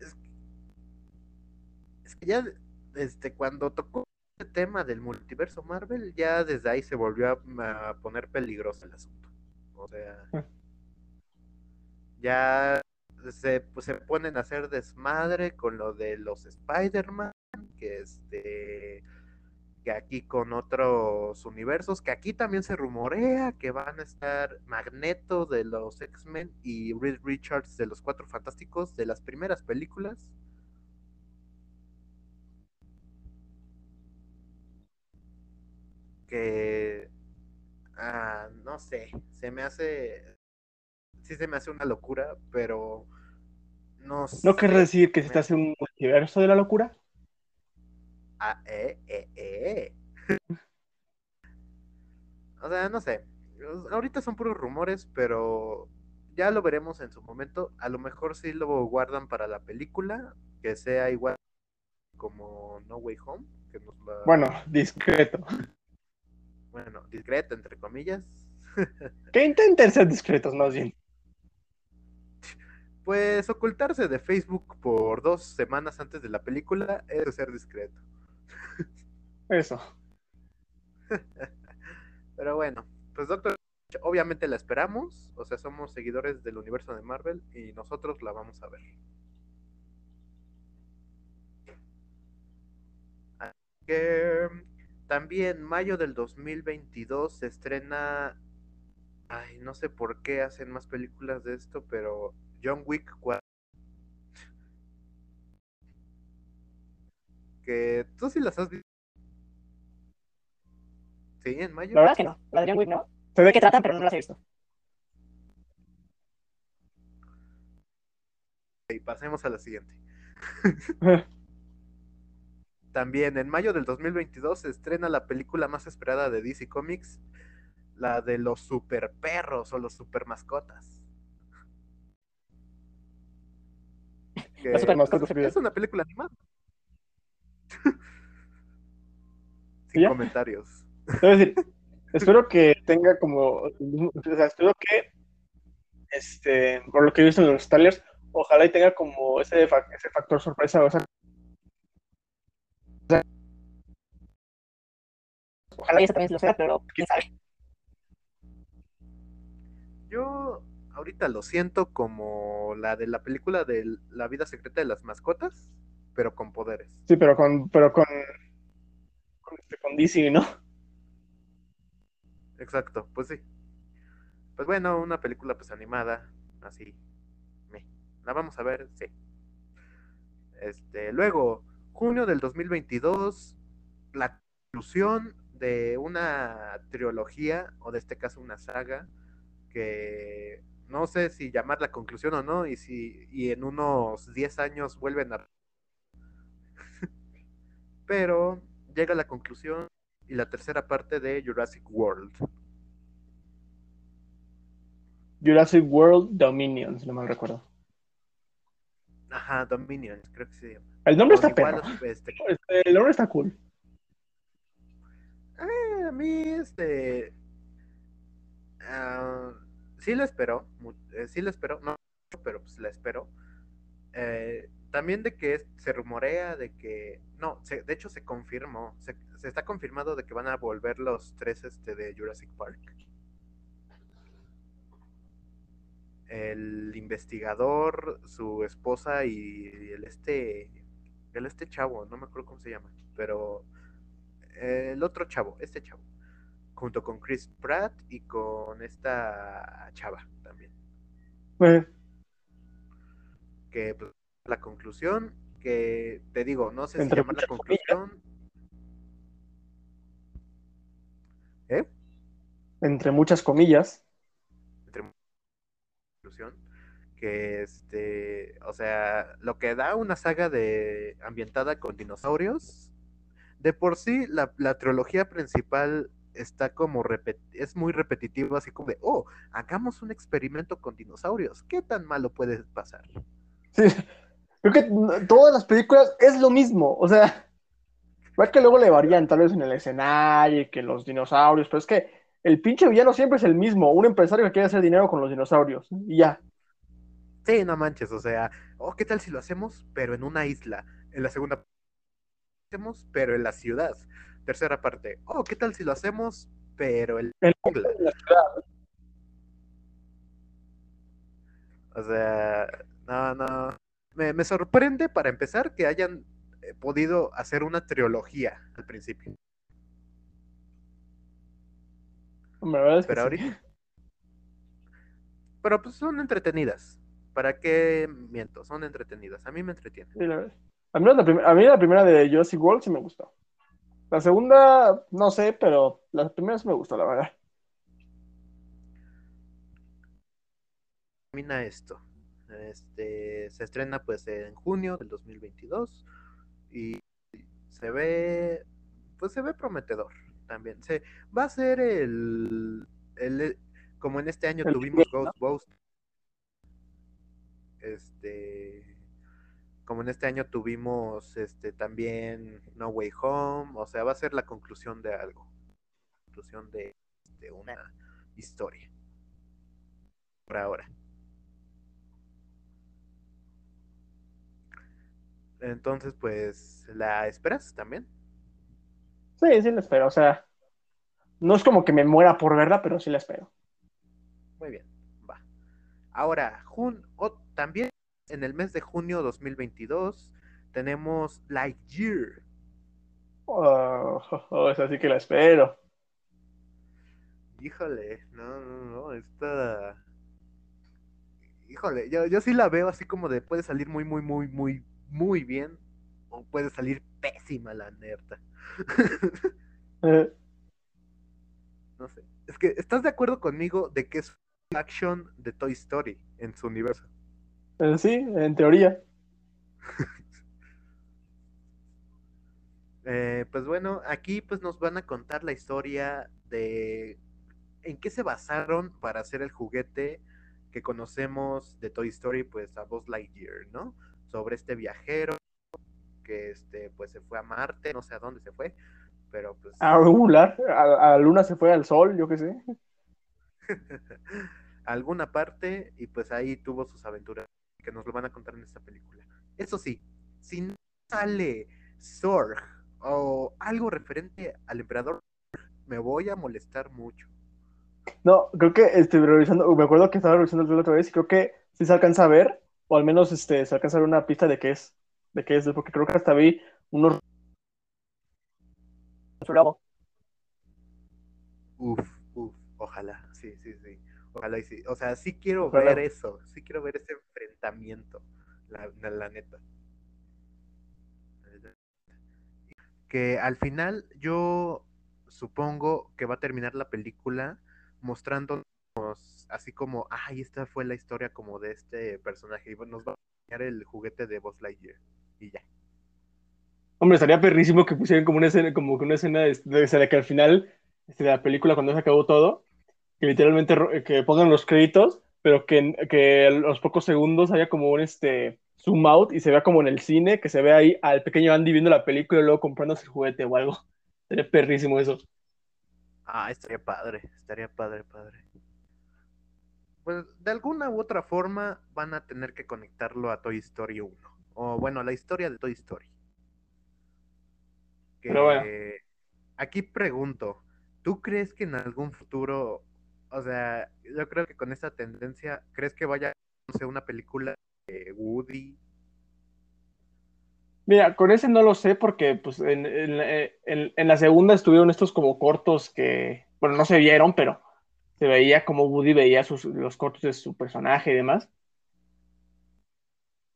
Es, es que ya desde cuando tocó el tema del multiverso Marvel, ya desde ahí se volvió a, a poner peligroso el asunto. O sea, Ah. ya se, pues, se ponen a hacer desmadre con lo de los Spider-Man, que este que aquí con otros universos, que aquí también se rumorea que van a estar Magneto de los X-Men y Reed Richards de los Cuatro Fantásticos de las primeras películas. Que ah, no sé, se me hace sí se me hace una locura, pero no ¿No sé. decir que se está haciendo un multiverso de la locura? Ah, eh, eh, eh. O sea, no sé. Ahorita son puros rumores, pero ya lo veremos en su momento. A lo mejor sí lo guardan para la película, que sea igual como No Way Home, que nos la- Bueno, discreto. bueno, discreto entre comillas. Que intenten ser discretos, más bien. Pues ocultarse de Facebook por dos semanas antes de la película es ser discreto. Eso. Pero bueno, pues Doctor obviamente la esperamos, o sea, somos seguidores del universo de Marvel y nosotros la vamos a ver. Así que también mayo del 2022 se estrena, ay, no sé por qué hacen más películas de esto, pero John Wick 4. Que tú sí las has visto. Sí, en mayo. La verdad es que no. La de John Wick no. Se ¿De ve qué tratan? Pero no las he visto. Y pasemos a la siguiente. También en mayo del 2022 se estrena la película más esperada de DC Comics, la de los super perros o los super mascotas. Que, es una película animada. Sin ¿Ya? comentarios. Espero que tenga como, o sea, espero que, este, por lo que he visto en los trailers, ojalá y tenga como ese, ese factor sorpresa, o sea, Ojalá y ese también lo sea, pero quién sabe. Yo ahorita lo siento como la de la película de La vida secreta de las mascotas, pero con poderes. sí, pero con, pero con, con, este, con DC, ¿no? Exacto, pues sí. Pues bueno, una película pues animada, así. me. La vamos a ver, sí. Este, luego, junio del 2022, la conclusión de una trilogía, o de este caso una saga, que no sé si llamar la conclusión o no, y si y en unos 10 años vuelven a... Pero llega la conclusión y la tercera parte de Jurassic World. Jurassic World Dominion, si no mal recuerdo. Ajá, Dominion, creo que se llama. El nombre está perro. este, el nombre está cool. eh, a mí, este. ah, sí la espero, eh, sí la espero, no, pero pues la espero. Eh, también de que se rumorea de que. No, se- de hecho se confirmó, se, se está confirmado de que van a volver los tres este, de Jurassic Park. El investigador, su esposa y el este. El este chavo, no me acuerdo cómo se llama, pero el otro chavo, este chavo, junto con Chris Pratt y con esta chava también. Eh, Que pues, la conclusión, que te digo, no sé si llamar la muchas comillas. conclusión. ¿Eh? entre muchas comillas. Entre conclusión, que este, o sea, lo que da una saga de ambientada con dinosaurios, de por sí la, la trilogía principal está como repet- es muy repetitiva, así como de, oh, hagamos un experimento con dinosaurios, ¿qué tan malo puede pasar? Sí. Creo que todas las películas es lo mismo. O sea, es que luego le varían tal vez en el escenario y que los dinosaurios, pero es que el pinche villano siempre es el mismo. Un empresario que quiere hacer dinero con los dinosaurios. Y ya. Sí, no manches, o sea, oh, ¿qué tal si lo hacemos, pero en una isla? En la segunda hacemos, pero en la ciudad. Tercera parte, oh, ¿qué tal si lo hacemos, pero en la jungla? la ciudad. O sea, no, no. Me, me sorprende para empezar que hayan eh, podido hacer una trilogía al principio. La verdad es que Pero sí. ahorita. Pero pues son entretenidas. ¿Para qué miento? Son entretenidas. A mí me entretienen. Sí, la. A mí, la a mí la primera de Jurassic World sí me gustó. La segunda, no sé, pero la primera sí me gustó, la verdad. Termina esto. Este se estrena pues en junio del 2022 y se ve pues se ve prometedor también. Se va a ser el, el como en este año El tuvimos ¿no? Ghostbusters. Este como en este año tuvimos este también No Way Home, o sea, va a ser la conclusión de algo. Conclusión de, de una historia. Por ahora. Entonces, pues, ¿la esperas también? Sí, sí la espero. O sea, no es como que me muera por verla, pero sí la espero. Muy bien, va. Ahora, jun o- también en el mes de junio 2022 tenemos Lightyear. Oh, oh, esa sí que la espero. Híjole, no, no, no, esta... Híjole, yo, yo sí la veo así como de puede salir muy, muy, muy, muy, muy bien o puede salir pésima la neta. Eh, No sé. Es que, ¿estás de acuerdo conmigo de que es action de Toy Story en su universo? eh, sí, en teoría. Eh, pues bueno, aquí pues nos van a contar la historia de en qué se basaron para hacer el juguete que conocemos de Toy Story, pues a Buzz Lightyear, ¿no? Sobre este viajero que este pues se fue a Marte, no sé a dónde se fue, pero pues A regular, a, a Luna se fue al sol, yo qué sé. a alguna parte y pues ahí tuvo sus aventuras que nos lo van a contar en esta película. Eso sí, si no sale Zorg o algo referente al emperador, me voy a molestar mucho. No, creo que este, revisando, me acuerdo que estaba revisando el otra vez y creo que sí se alcanza a ver, o al menos este, se alcanza a ver una pista de qué es, de qué es, porque creo que hasta vi unos Su logo. Uf, uf, ojalá, sí, sí, sí. Ojalá y sí. O sea, sí quiero Ojalá. ver eso, sí quiero ver ese enfrentamiento, la, la- la neta. Que al final yo supongo que va a terminar la película así como, ay, esta fue la historia como de este personaje y nos va a enseñar el juguete de Buzz Lightyear y ya. Hombre, estaría perrísimo que pusieran como una escena, como que una escena de, de- de que al final este, de la película, cuando se acabó todo, que literalmente que pongan los créditos, pero que, que a los pocos segundos haya como un este, zoom out y se vea como en el cine, que se ve ahí al pequeño Andy viendo la película y luego comprándose el juguete o algo. Sería perrísimo eso. Ah, estaría padre, estaría padre, padre. Pues de alguna u otra forma van a tener que conectarlo a Toy Story 1. O bueno, la historia de Toy Story. Que Pero bueno. aquí pregunto, ¿tú crees que en algún futuro, o sea, yo creo que con esta tendencia, ¿crees que vaya a ser una película de Woody? Mira, con ese no lo sé porque pues en, en- en- en la segunda estuvieron estos como cortos que, bueno, no se vieron, pero se veía como Woody veía sus, los cortos de su personaje y demás.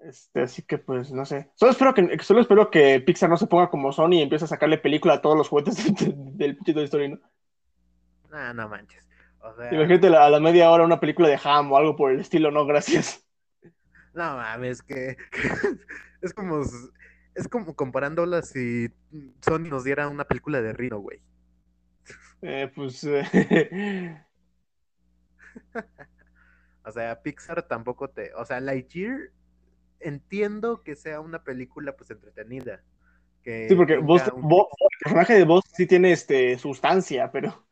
Este, así que pues no sé. Solo espero que, solo espero que Pixar no se ponga como Sony y empiece a sacarle película a todos los juguetes de- del pinche Toy Story, ¿no? Nah, no manches. O sea, Imagínate a la media hora una película de Ham o algo por el estilo, no, gracias. No mames, que es como es como comparándola si Sony nos diera una película de Rino, güey. Eh, pues eh, O sea, Pixar tampoco te, o sea, Lightyear entiendo que sea una película pues entretenida, que sí, porque vos, un- vos- el personaje de vos sí tiene este sustancia, pero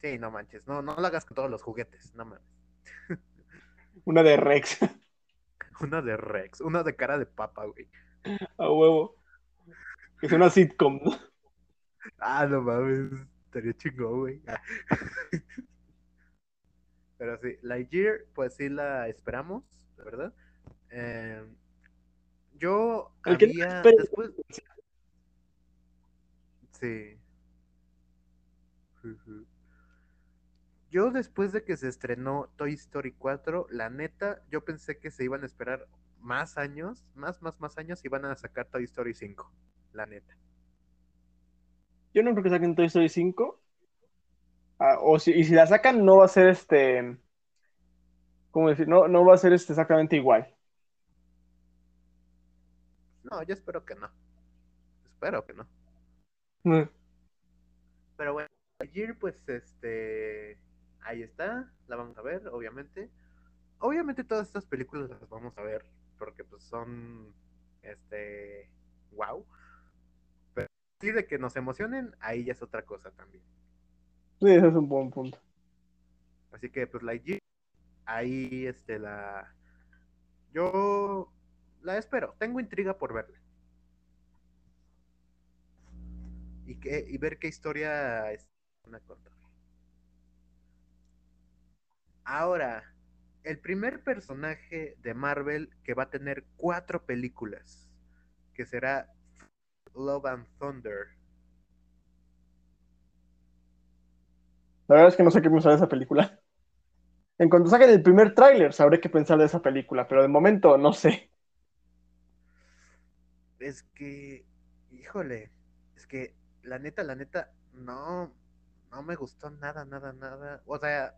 Sí, no manches, no no lo hagas con todos los juguetes, no mames. una de Rex. Una de Rex, una de cara de papa, güey. A huevo. Es una sitcom, ¿no? Ah, no mames, estaría chingón, güey. Pero sí, Lightyear, pues sí la esperamos, verdad. Eh, yo no había después. Sí. Yo después de que se estrenó Toy Story 4, la neta, yo pensé que se iban a esperar más años, más, más, más años y van a sacar Toy Story 5, la neta. Yo no creo que saquen Toy Story 5. Ah, o si, y si la sacan, no va a ser este. ¿Cómo decir? No, no va a ser este exactamente igual. No, yo espero que no. Espero que no. Mm. Pero bueno, ayer pues este ahí está, la vamos a ver, obviamente. Obviamente todas estas películas las vamos a ver porque pues son este wow. Pero sí de que nos emocionen, ahí ya es otra cosa también. Sí, ese es un buen punto. Así que pues la ahí este la yo la espero, tengo intriga por verla. Y que y ver qué historia es van a contar. Ahora, el primer personaje de Marvel que va a tener cuatro películas, que será Love and Thunder. La verdad es que no sé qué pensar de esa película. En cuanto saquen el primer tráiler, sabré qué pensar de esa película, pero de momento no sé. Es que, híjole, es que la neta, la neta, no, no me gustó nada, nada, nada. O sea,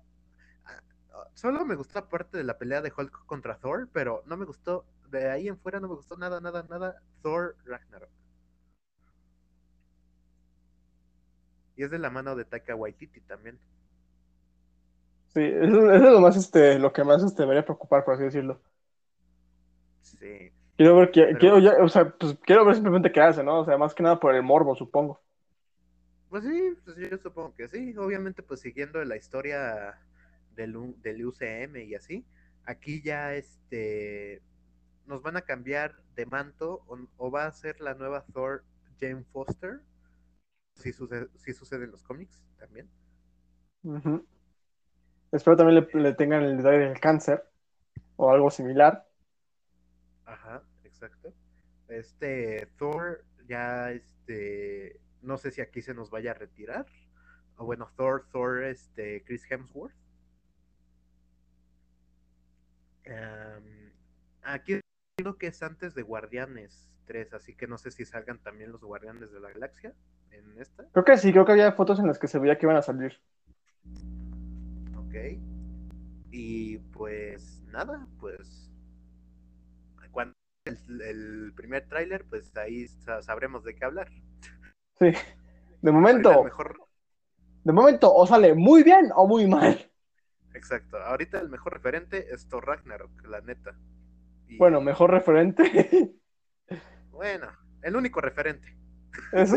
solo me gustó la parte de la pelea de Hulk contra Thor, pero no me gustó, de ahí en fuera no me gustó nada, nada, nada, Thor Ragnarok. Y es de la mano de Taika Waititi también. Sí, eso, eso es lo más, este, lo que más este, debería preocupar, por así decirlo. Sí. Quiero ver, que- Pero- quiero, ya, o sea, pues, quiero ver simplemente qué hace, ¿no? O sea, más que nada por el morbo, supongo. Pues sí, pues yo supongo que sí. Obviamente, pues siguiendo la historia del, del UCM y así. Aquí ya este nos van a cambiar de manto o, o va a ser la nueva Thor Jane Foster. Si sucede, sucede en los cómics también. Espero también le, le tengan el detalle del cáncer o algo similar. Ajá, exacto. Este Thor ya este no sé si aquí se nos vaya a retirar. O bueno, Thor, Thor, este, Chris Hemsworth. Em, aquí creo que es antes de Guardianes 3, así que no sé si salgan también los Guardianes de la Galaxia en esta. Creo que sí, creo que había fotos en las que se veía que iban a salir. Ok. Y pues nada, pues cuando el, el primer tráiler, pues ahí sa- sabremos de qué hablar. Sí. De momento, mejor, de momento, o sale muy bien o muy mal. exacto. Ahorita el mejor referente es Thor Ragnarok, la neta. Y, Bueno, mejor referente. Bueno, el único referente. Eso.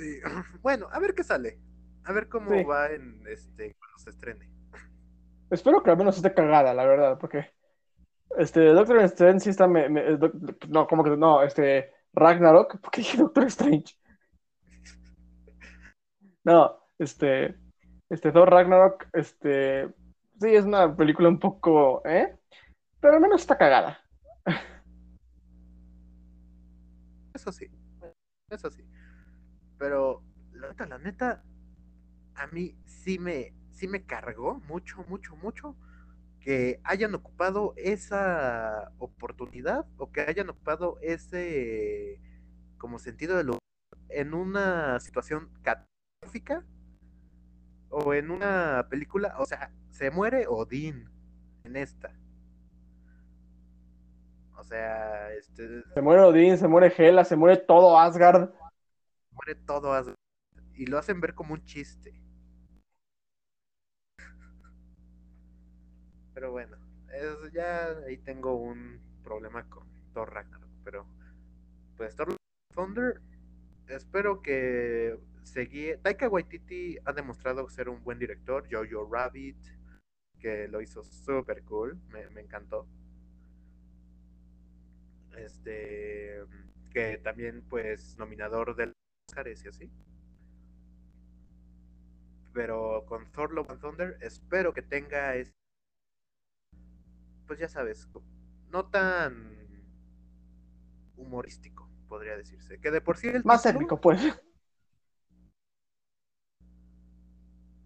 Y, bueno, a ver qué sale. A ver cómo Sí. va en este cuando se estrene. Espero que al menos esté cagada, la verdad, porque este Doctor Strange sí está me- me- doc- no, como que no, este Ragnarok, porque dije Doctor Strange. No, este este Thor Ragnarok, este sí es una película un poco, ¿eh? Pero al menos está cagada. Eso sí, eso sí. Pero la neta, la neta, a mí sí me, sí me cargó mucho, mucho, mucho que hayan ocupado esa oportunidad o que hayan ocupado ese como sentido de lo en una situación catastrófica o en una película, o sea, se muere Odín en esta. O sea, este Se muere Odín, se muere Hela, se muere todo Asgard. Muere todo y lo hacen ver como un chiste. Pero bueno, es, ya ahí tengo un problema con Thor Ragnarok, pero pues Thor Thunder espero que seguí Taika Waititi ha demostrado ser un buen director, Jojo Rabbit que lo hizo súper cool, me, me encantó. Este que también pues nominador del y así. Pero con Thor Love and Thunder espero que tenga es pues ya sabes, no tan humorístico, podría decirse. Que de por sí el Más título- épico, pues.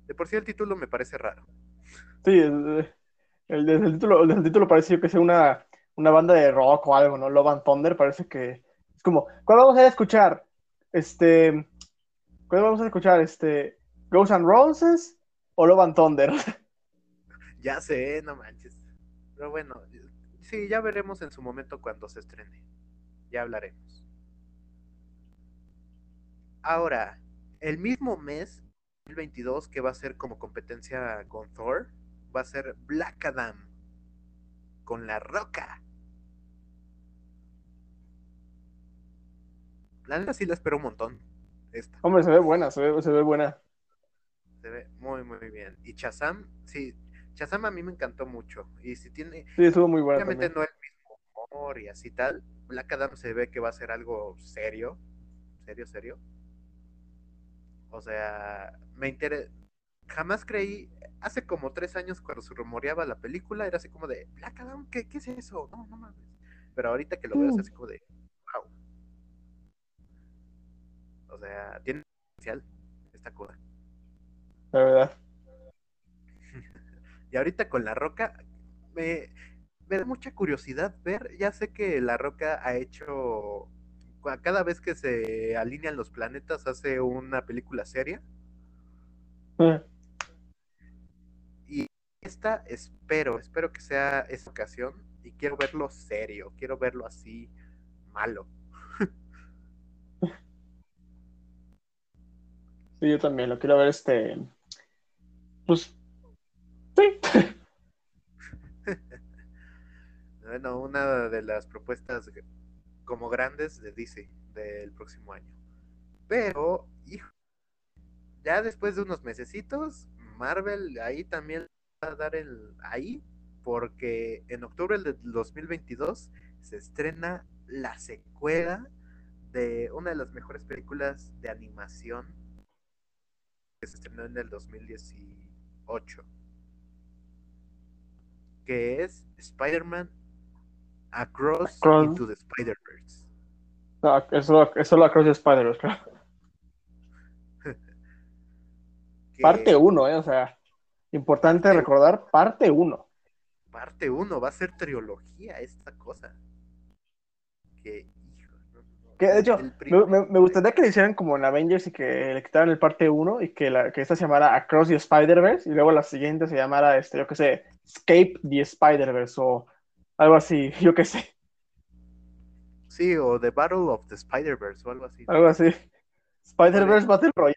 de por sí el título me parece raro. Sí, el, el, el título, desde el título parece que sea una, una banda de rock o algo, ¿no? Love and Thunder parece que es como, ¿cuál vamos a escuchar? Este, ¿cuál vamos a escuchar? Este, Ghosts and Roses o Love and Thunder. Ya sé, no manches. Pero bueno, sí, ya veremos en su momento cuando se estrene. Ya hablaremos. Ahora, el mismo mes, 2022, que va a ser como competencia con Thor, va a ser Black Adam con La Roca. La neta sí la espero un montón. Esta. Hombre, se ve buena, se ve, se ve buena. Se ve muy, muy bien. Y Shazam, sí, Shazam a mí me encantó mucho. Y si tiene, Sí, estuvo muy buena Obviamente también. no el mismo humor y así tal. Black Adam se ve que va a ser algo serio. Serio, serio. O sea, me interesa. Jamás creí. Hace como tres años cuando se rumoreaba la película, era así como de Black Adam, ¿qué, qué es eso? No, no mames. Pero ahorita que lo veo es Mm. así como de O sea, tiene potencial esta cosa. La verdad. Y ahorita con La Roca, me, me da mucha curiosidad ver, ya sé que La Roca ha hecho, cada vez que se alinean los planetas, hace una película seria. Eh, Y esta espero, espero que sea esa ocasión y quiero verlo serio, quiero verlo así malo. Sí, yo también lo quiero ver este. Pues. Bueno, una de las propuestas como grandes de DC del próximo año. Pero, hijo, ya después de unos mesecitos, Marvel ahí también va a dar el ahí, porque en octubre del 2022 se estrena la secuela de una de las mejores películas de animación que se estrenó en el 2018, que es Spider-Man Across, Across- into the Spider-Verse. No, eso, eso lo Across the Spider-Verse, creo. que- Parte 1, ¿eh? O sea, importante recordar, parte 1. parte 1 va a ser trilogía esta cosa. Que. Que de hecho, me, prim- me- me gustaría que le hicieran como en Avengers y que le quitaran el parte 1 y que, la, que esta se llamara Across the Spider-Verse y luego la siguiente se llamara, este, yo qué sé, Escape the Spider-Verse o algo así, yo qué sé, Sí, o The Battle of the Spider-Verse o algo así. algo así. Spider-Verse Battle Royale.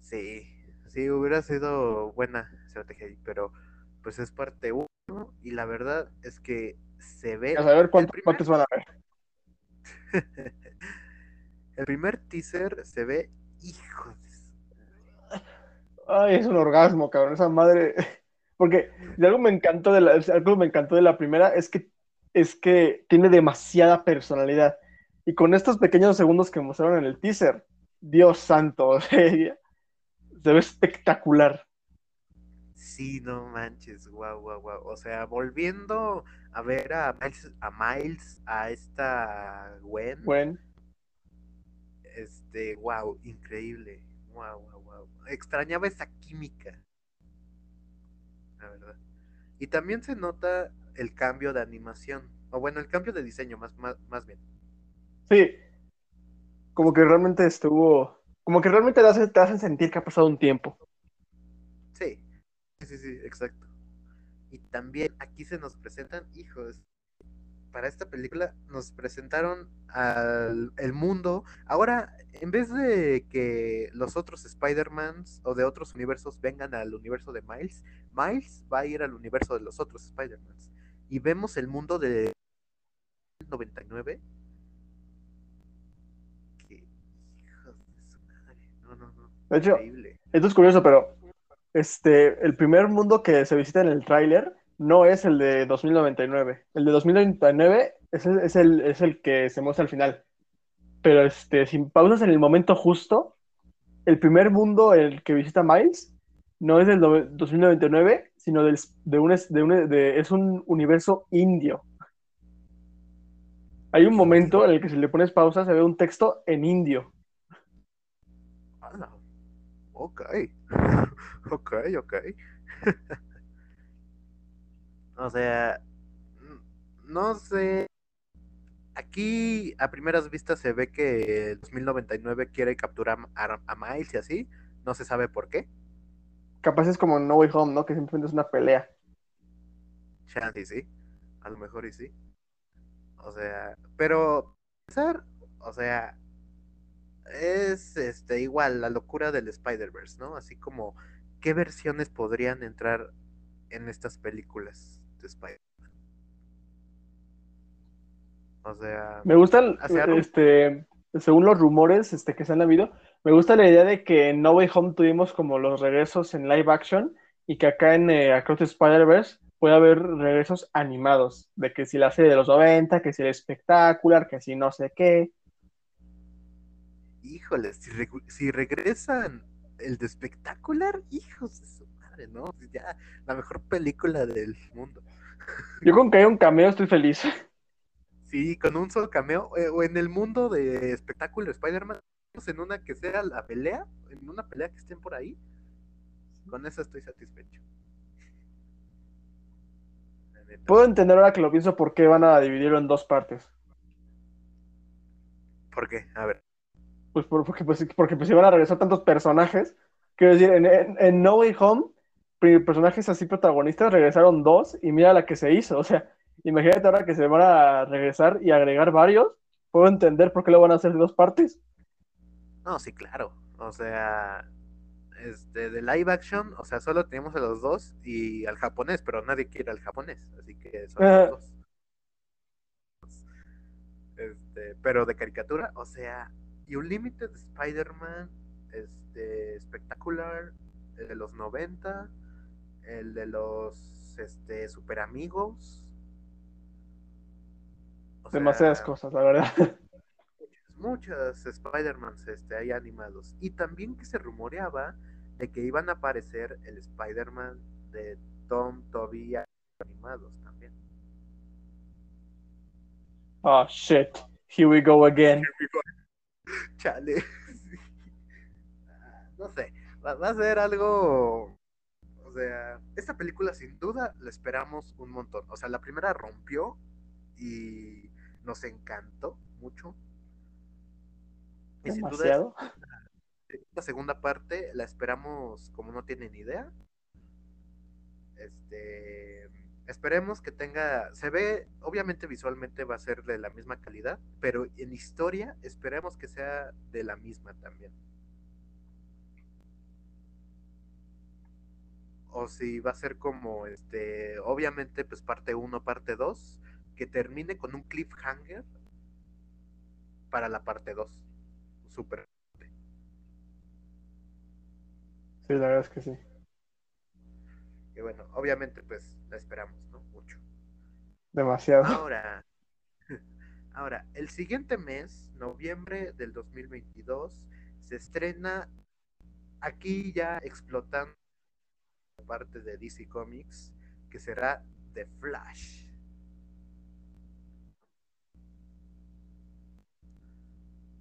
Sí, sí, hubiera sido buena estrategia pero pues es parte 1 y la verdad es que se ve... A saber el cuántos, primer- cuántos van a ver. el primer teaser se ve, hijo de Ay, es un orgasmo, cabrón, esa madre. Porque de algo me encantó de la, algo me encantó de la primera es que es que tiene demasiada personalidad. Y con estos pequeños segundos que mostraron en el teaser, Dios santo, se ve espectacular. Sí, no manches, guau, guau, guau. O sea, volviendo a ver a Miles, a Miles, a esta Gwen, Bueno, este, wow, increíble. Wow, wow, wow. Extrañaba esa química. La verdad. Y también se nota el cambio de animación. O bueno, el cambio de diseño, más, más, más bien. sí. Como que realmente estuvo. Como que realmente te hace, te hace sentir que ha pasado un tiempo. Sí. Sí, sí, exacto. Y también aquí se nos presentan, hijos, para esta película nos presentaron al el mundo. Ahora, en vez de que los otros Spider-Mans o de otros universos vengan al universo de Miles, Miles va a ir al universo de los otros Spider-Mans. Y vemos el mundo de 99. Que, hijos de su madre. No, no, no. De hecho, Increíble. Esto es curioso, pero este, el primer mundo que se visita en el tráiler no es el de 2099. El de 2099 es el, es el, es el que se muestra al final. Pero este, sin pausas en el momento justo, el primer mundo el que visita Miles no es del no- 2099, sino del, de un, de un- de- es un universo indio. Hay un momento en el que si le pones pausa se ve un texto en indio. Ok. ok, ok. o sea, no sé. Aquí a primeras vistas se ve que el 2099 quiere capturar a, a Miles y así. No se sabe por qué. Capaz es como No Way Home, ¿no? Que simplemente es una pelea. Chance sí. A lo mejor y sí. O sea, pero pensar, o sea, es este igual la locura del Spider-Verse, ¿no? Así como qué versiones podrían entrar en estas películas de Spider-Man. O sea, Me gusta, el- Hacia algo. este, según los rumores este, que se han habido, me gusta la idea de que en No Way Home tuvimos como los regresos en live action y que acá en eh, Across the Spider-Verse puede haber regresos animados, de que si la serie de los 90, que si el espectacular, que si no sé qué. Híjole, si, regresan el de espectacular, hijos de su madre, ¿no? Ya, la mejor película del mundo. Yo con que haya un cameo estoy feliz. Sí, con un solo cameo, eh, o en el mundo de espectáculo Spider-Man, en una que sea la pelea, en una pelea que estén por ahí, con eso estoy satisfecho. Puedo entender ahora que lo pienso por qué van a dividirlo en dos partes. ¿Por qué? A ver. Pues por- porque, pues, porque pues iban a regresar tantos personajes. Quiero decir, en, en- en No Way Home, personajes así protagonistas regresaron dos y mira la que se hizo. O sea, imagínate ahora que se van a regresar y agregar varios. Puedo entender por qué lo van a hacer de dos partes. No, sí, claro. O sea, este, de live action, o sea, solo tenemos a los dos y al japonés, pero nadie quiere al japonés, así que son los dos. Este, pero de caricatura, o sea, y Unlimited Spider-Man, este, espectacular, el de los 90, el de los este, super amigos. O sea, Demasiadas cosas, la verdad. muchas Spider-Mans este, ahí animados. Y también que se rumoreaba de que iban a aparecer el Spider-Man de Tom Toby animados también. Oh, shit. Here we go again. Ah, No sé, va, va a ser algo... O sea, esta película sin duda la esperamos un montón. O sea, la primera rompió y nos encantó mucho. Y sin duda. La segunda parte la esperamos como no tienen idea. Este, esperemos que tenga, se ve, obviamente visualmente va a ser de la misma calidad, pero en historia esperemos que sea de la misma también. O si va a ser como, este, obviamente pues parte 1, parte 2, que termine con un cliffhanger para la parte 2. Súper. Sí, la verdad es que sí. Que bueno, obviamente pues la esperamos, ¿no? Mucho. Demasiado. Ahora, ahora, el siguiente mes, noviembre del 2022, se estrena aquí ya explotando parte de DC Comics, que será The Flash.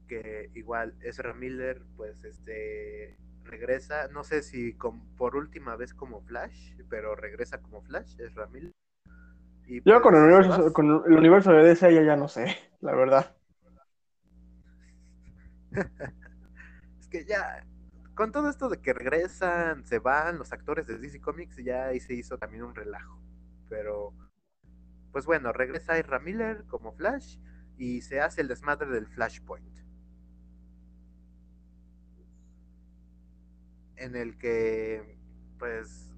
Que igual Ezra Miller, pues este regresa, no sé si con- por última vez como Flash, pero regresa como Flash, Ezra Miller. Y Yo con el pues, universo, vas- con el universo de DC ya, ya no sé, la verdad. Es que ya, con todo esto de que regresan, se van los actores de DC Comics, ya ahí se hizo también un relajo. Pero, pues bueno, regresa Ezra Miller como Flash y se hace el desmadre del Flashpoint. En el que, pues,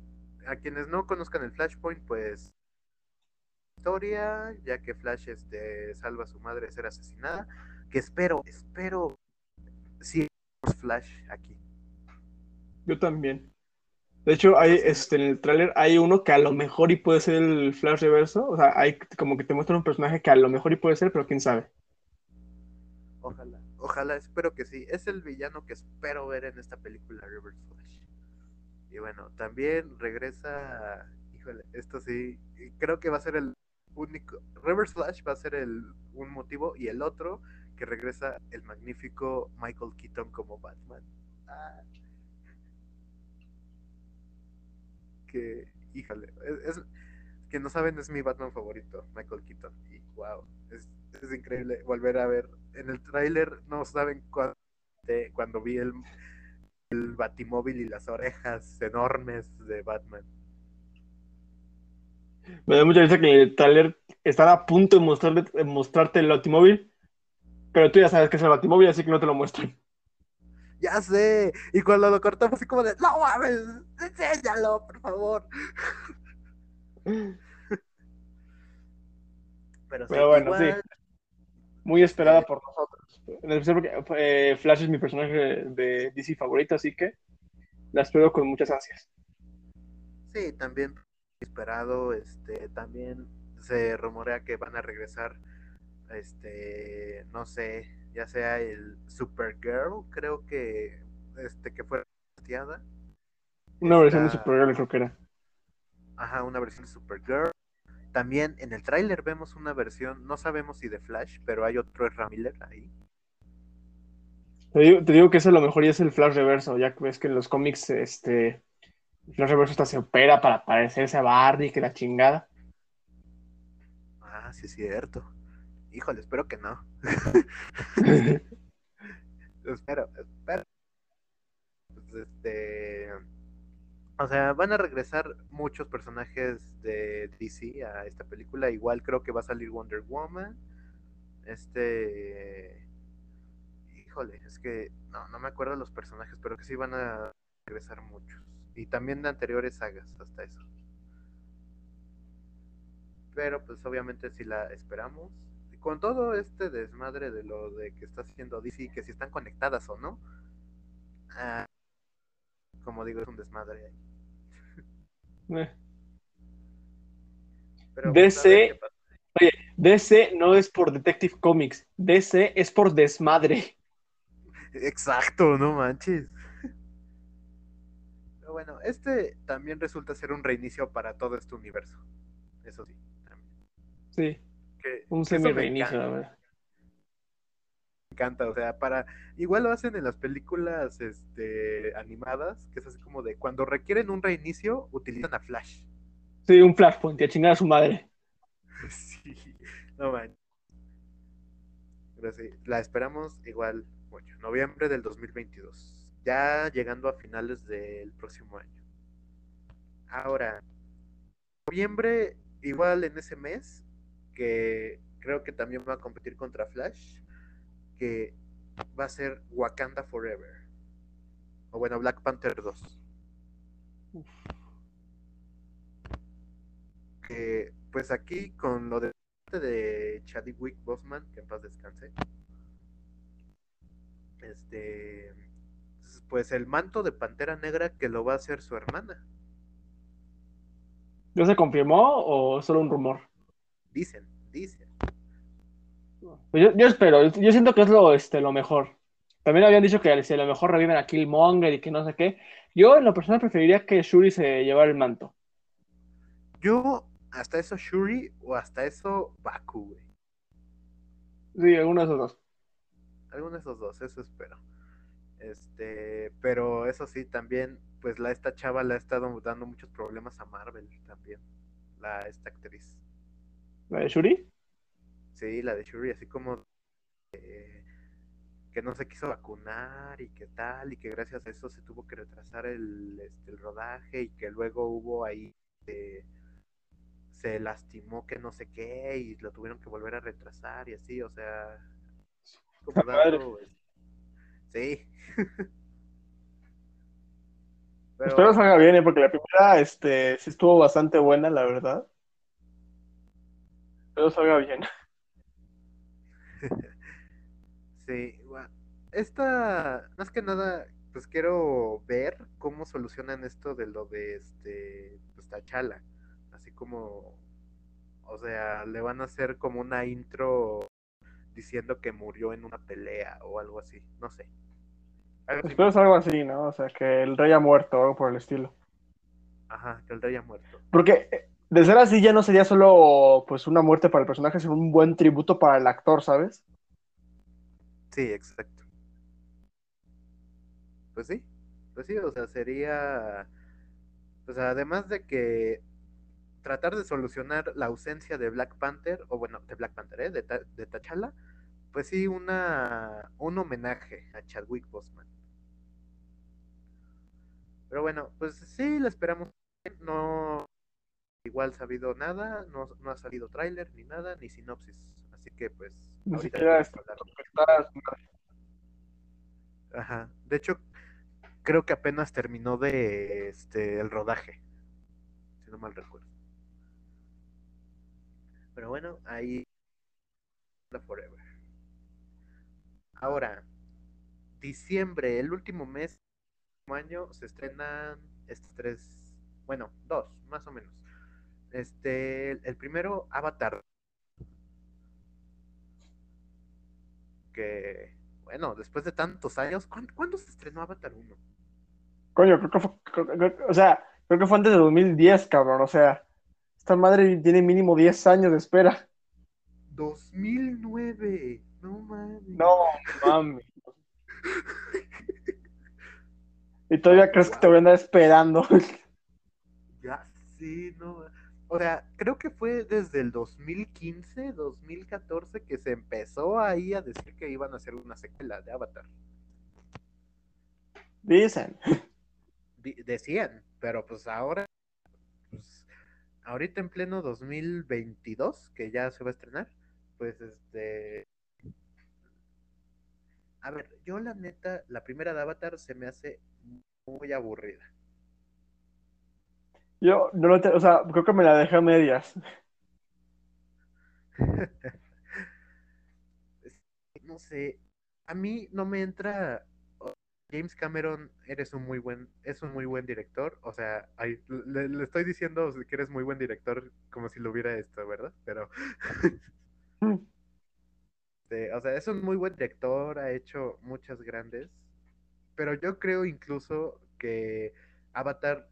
a quienes no conozcan el Flashpoint, pues, historia, ya que Flash este, salva a su madre de ser asesinada, que espero, espero, sí, Flash aquí. Yo también. De hecho, hay este en el tráiler hay uno que a lo mejor y puede ser el Flash reverso. O sea, hay como que te muestran un personaje que a lo mejor y puede ser, pero quién sabe. Ojalá, ojalá, espero que sí. Es el villano que espero ver en esta película Reverse Flash. Y bueno, también regresa, híjole, esto sí, creo que va a ser el único, Reverse Flash va a ser el un motivo y el otro que regresa el magnífico Michael Keaton como Batman. Ah. Que, híjole, es- que no saben, es mi Batman favorito, Michael Keaton. Y wow, es, es increíble volver a ver. En el tráiler no saben cuándo, cuando vi el, el batimóvil y las orejas enormes de Batman. Me da mucha risa que en el tráiler están a punto de mostrarte, de mostrarte el Batimóvil, pero tú ya sabes que es el Batimóvil, así que no te lo muestran. Ya sé. Y cuando lo cortamos así como de, no mames, enséñalo, por favor. Pero, sí, Pero bueno, sí. Muy esperada por nosotros. En especial porque eh, Flash es mi personaje de DC favorito, así que la espero con muchas ansias. Sí, también esperado, este, también se rumorea que van a regresar, este, no sé, ya sea el Supergirl, creo que, este, que fue Una versión de Supergirl creo que era. ajá, una versión de Supergirl. También en el tráiler vemos una versión, no sabemos si de Flash, pero hay otro Ezra Miller ahí. Te digo, te digo que eso a lo mejor ya es el Flash reverso, ya que ves que en los cómics este el Flash reverso hasta se opera para parecerse a Barney, que la chingada. Ah, sí es cierto. Híjole, espero que no. espero, espero. Pues, este, o sea, van a regresar muchos personajes de DC a esta película. Igual creo que va a salir Wonder Woman. Este, híjole, es que no, no me acuerdo los personajes, pero que sí van a regresar muchos. Y también de anteriores sagas, hasta eso. Pero pues obviamente si la esperamos. Con todo este desmadre de lo de que está haciendo DC, que si están conectadas o no. ah, como digo, es un desmadre ahí. Eh. Pero, DC pasa. DC no es por Detective Comics, DC es por desmadre. Exacto, no manches. Pero bueno, este también resulta ser un reinicio para todo este universo. Eso sí, también. Sí, Que- un semi-reinicio, la verdad. Encanta, o sea, para igual lo hacen en las películas este animadas, que es así como de cuando requieren un reinicio utilizan a Flash. Sí, un Flashpoint, y a chingar a su madre. Sí, no manches. Pero sí, la esperamos igual mucho, noviembre del 2022, ya llegando a finales del próximo año. Ahora, noviembre, igual en ese mes, que creo que también va a competir contra Flash, que va a ser Wakanda Forever. O bueno, Black Panther 2. Que pues aquí con lo de, de Chadwick Boseman, que en paz descanse. Este pues el manto de Pantera Negra que lo va a hacer su hermana. ¿No se confirmó o solo un rumor? Dicen, dicen. Pues yo, yo espero, yo siento que es lo, este, lo mejor. También habían dicho que si a lo mejor reviven a Killmonger y que no sé qué. Yo en lo personal preferiría que Shuri se llevara el manto. Yo hasta eso Shuri o hasta eso Baku, güey. Sí, alguno de esos dos. Alguno de esos dos, eso espero. Este, pero eso sí, también, pues la esta chava le ha estado dando muchos problemas a Marvel también. La esta actriz. ¿La de Shuri? Sí, la de Shuri, así como eh, que no se quiso vacunar y que tal, y que gracias a eso se tuvo que retrasar el, este, el rodaje y que luego hubo ahí, eh, se lastimó que no sé qué y lo tuvieron que volver a retrasar y así, o sea, como Madre. dando, es- sí. Pero- Espero salga bien, ¿eh? porque la primera este, sí estuvo bastante buena, la verdad. Espero salga bien. Sí, gua- esta, más que nada, pues quiero ver cómo solucionan esto de lo de este, pues T'Challa, así como, o sea, le van a hacer como una intro diciendo que murió en una pelea o algo así, no sé. Algo así, Espero salga así, ¿no? O sea, que el rey ha muerto o algo por el estilo. ajá, que el rey ha muerto. Porque eh, de ser así ya no sería solo pues una muerte para el personaje, sino un buen tributo para el actor, ¿sabes? Sí, exacto. Pues sí, pues sí, o sea, sería, pues además de que tratar de solucionar la ausencia de Black Panther, o bueno, de Black Panther, ¿eh? de, Ta- de T'Challa, pues sí, una, un homenaje a Chadwick Boseman. Pero bueno, pues sí, la esperamos. No, igual sabido nada, no, no ha salido tráiler ni nada, ni sinopsis. Así que pues... Ni ahorita siquiera hablar. Ajá. De hecho, creo que apenas terminó de este el rodaje. Si no mal recuerdo. Pero bueno, ahí Forever. Ahora, diciembre, el último mes del año, se estrenan estos tres, bueno, dos, más o menos. Este, el primero, Avatar. Que, bueno, después de tantos años, ¿cuándo, cuándo se estrenó Avatar 1? Coño, creo que fue, creo- o sea, creo que fue antes de 2010, cabrón. O sea, esta madre tiene mínimo 10 años de espera. 2009. No mames. No, mami. Y todavía crees que te voy a andar esperando. Ya sí, no. O sea, creo que fue desde el 2015, 2014 que se empezó ahí a decir que iban a hacer una secuela de Avatar. Dicen. Di- decían, pero pues ahora, pues, ahorita en pleno 2022, que ya se va a estrenar, pues este, a ver, yo la neta, la primera de Avatar se me hace muy aburrida. Yo no lo te- o sea, creo que me la dejé a medias. no sé, a mí no me entra. James Cameron eres un muy buen, es un muy buen director. O sea, ay, le, estoy diciendo que eres muy buen director como si lo hubiera esto, ¿verdad? Pero, este, o sea, es un muy buen director, ha hecho muchas grandes. Pero yo creo incluso que Avatar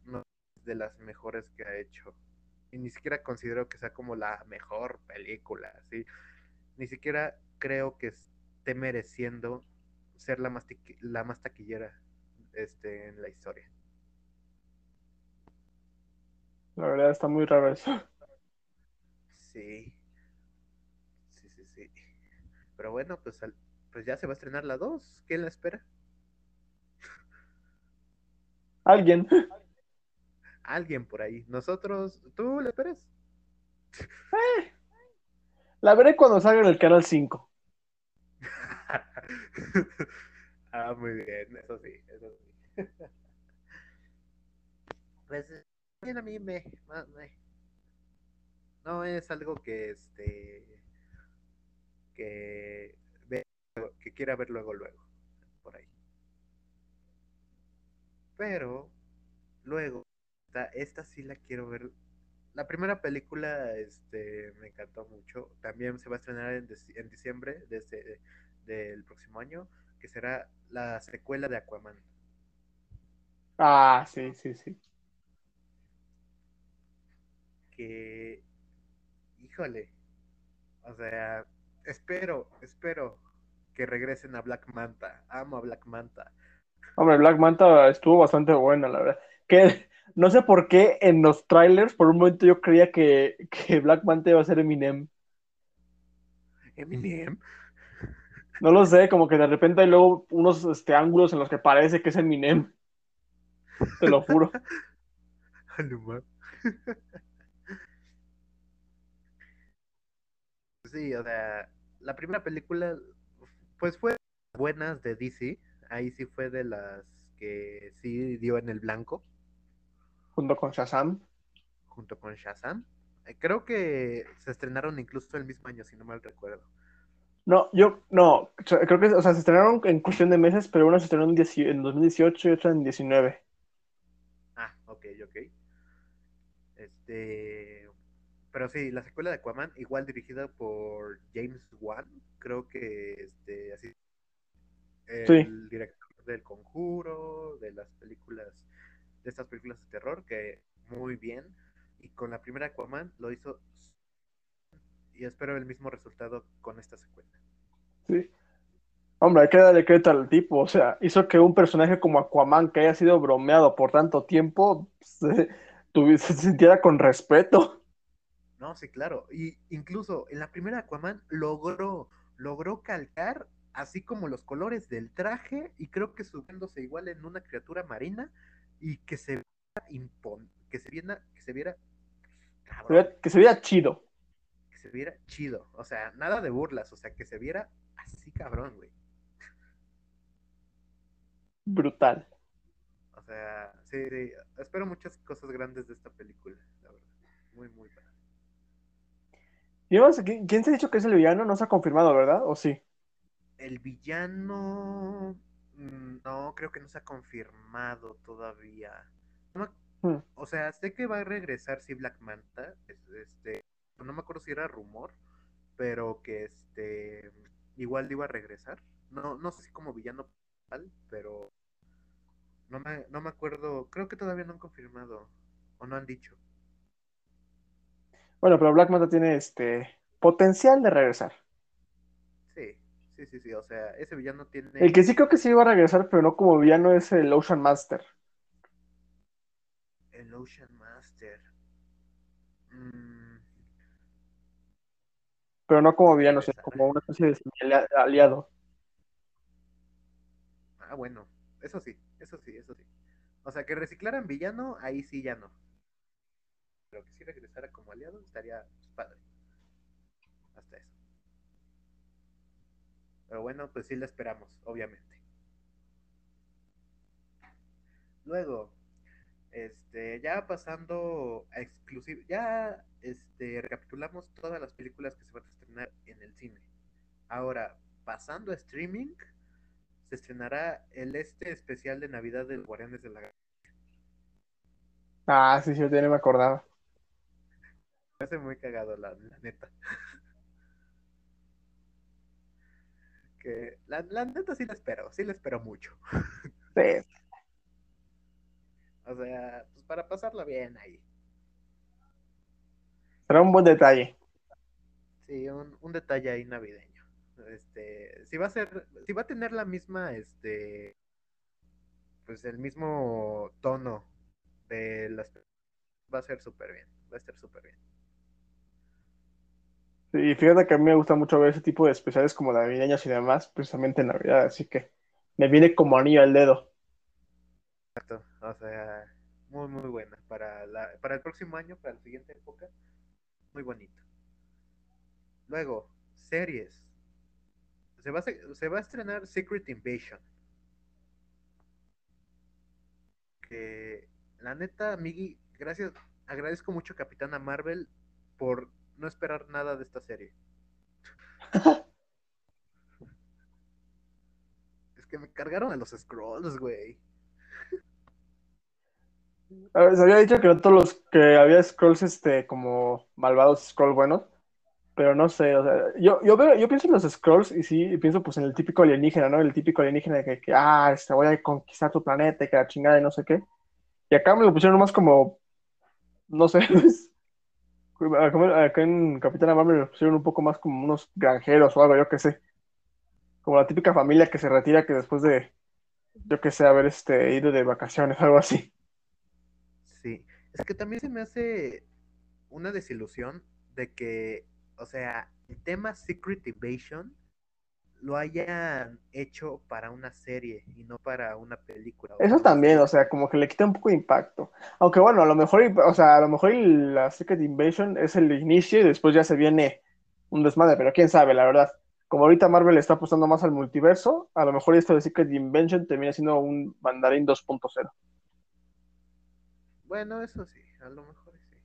de las mejores que ha hecho. Y ni siquiera considero que sea como la mejor película, ¿sí? Ni siquiera creo que esté mereciendo ser la más, la más taquillera este, en la historia. La verdad está muy raro eso. Sí. Sí, sí, sí. Pero bueno, pues, al- pues ya se va a estrenar la 2. ¿Quién la espera? Alguien. Alguien por ahí. Nosotros, ¿tú la esperas? La veré cuando salga en el canal 5. ah, muy bien, eso sí, eso sí. pues bien a mí me, me- no es algo que este que que quiera ver luego luego por ahí. Pero luego esta, esta sí la quiero ver. La primera película este me encantó mucho. También se va a estrenar en, en diciembre de este- del próximo año, que será la secuela de Aquaman. Ah, sí, sí, sí. que, híjole, o sea, espero, espero que regresen a Black Manta. Amo a Black Manta. Hombre, Black Manta estuvo bastante buena, la verdad. Que no sé por qué en los trailers, por un momento yo creía que, que Black Manta iba a ser Eminem. Eminem. No lo sé, como que de repente hay luego unos este, ángulos en los que parece que es Eminem. Te lo juro. Ah, Sí, o sea, la primera película, pues fue buenas de DC. Ahí sí fue de las que sí dio en el blanco, Junto con Shazam. junto con Shazam. Eh, Creo que se estrenaron incluso el mismo año, si no mal recuerdo. No, yo, no, creo que, o sea, se estrenaron en cuestión de meses, pero una se estrenó en, 10 en 2018 y otra en 19. Ah, ok, ok. Este. Pero sí, la secuela de Aquaman, igual dirigida por James Wan, creo que este, así. El Sí. director del Conjuro, de las películas, de estas películas de terror, que muy bien. Y con la primera Aquaman lo hizo. Y espero el mismo resultado con esta secuela. Sí. Hombre, hay que darle crédito al tipo, o sea, hizo que un personaje como Aquaman, que haya sido bromeado por tanto tiempo, se, tuvi- se sintiera con respeto. No, sí, claro. Y incluso en la primera Aquaman logró, logró calcar así como los colores del traje y creo que subiéndose igual en una criatura marina y que se viera impon- que se viera, que se viera Que cabrón, se viera- que se viera chido. que se viera chido. O sea, nada de burlas, o sea, que se viera así cabrón, güey. Brutal. O sea, sí, sí, espero muchas cosas grandes de esta película, la verdad. Muy, muy padre. Y además, ¿qui- ¿quién se ha dicho que es el villano? No se ha confirmado, ¿verdad? ¿O sí? El villano. Mm, No, creo que no se ha confirmado todavía. No me- Hmm. O sea, sé que va a regresar sí Black Manta. es- Este, no me acuerdo si era rumor, pero que este igual iba a regresar. No, no sé si como villano pero no me, no me acuerdo. Creo que todavía no han confirmado o no han dicho. Bueno, pero Black Manta tiene este potencial de regresar. Sí, sí, sí. O sea, ese villano tiene. El que sí creo que sí va a regresar, pero no como villano, es el Ocean Master. El Ocean Master. Mm, Pero no como villano, sino como una especie de aliado. Ah, bueno, eso sí, eso sí, eso sí. O sea, que reciclaran villano, ahí sí ya no. Pero que si regresara como aliado, estaría padre. Hasta eso. Pero bueno, pues sí la esperamos, obviamente. Luego, este, ya pasando a exclusivo, ya este, recapitulamos todas las películas que se van a estrenar en el cine. Ahora, pasando a streaming, se estrenará el este especial de Navidad del Guardianes de la Galaxia. Ah, sí, sí, yo no me acordaba. Me hace muy cagado, la, la neta. Que la, la neta sí la espero, sí la espero mucho. Sí. O sea, pues para pasarla bien ahí. Será un buen detalle. Sí, un, un detalle ahí navideño. Este, si va a ser, si va a tener la misma, este, pues el mismo tono de las va a ser súper bien, va a estar súper bien. Y fíjate que a mí me gusta mucho ver ese tipo de especiales como navideños y demás, precisamente en Navidad, así que me viene como anillo al dedo. Exacto, o sea, muy muy buena para la, para el próximo año, para la siguiente época, muy bonito. Luego, series. Se va a, se- va a estrenar Secret Invasion. Que la neta, Miggy, gracias, agradezco mucho a Capitana Marvel por no esperar nada de esta serie. es que me cargaron a los scrolls, güey. A ver, se había dicho que no todos los que había scrolls este como malvados scrolls buenos, pero no sé, o sea, yo, yo veo, yo pienso en los scrolls y sí, y pienso pues en el típico alienígena, ¿no? El típico alienígena que, que ah, este, voy a conquistar tu planeta y que la chingada y no sé qué. Y acá me lo pusieron más como, no sé, pues, acá, en Capitana Marvel lo pusieron un poco más como unos granjeros o algo, yo qué sé. Como la típica familia que se retira que después de, yo qué sé, haber este, ido de vacaciones, algo así. Sí, es que también se me hace una desilusión de que, o sea, el tema Secret Invasion lo hayan hecho para una serie y no para una película. Eso también, o sea, como que le quita un poco de impacto. Aunque bueno, a lo mejor, o sea, a lo mejor la Secret Invasion es el inicio y después ya se viene un desmadre, pero quién sabe, la verdad. Como ahorita Marvel está apostando más al multiverso, a lo mejor esto de Secret Invasion termina siendo un mandarín 2.0. Bueno, eso sí, a lo mejor sí.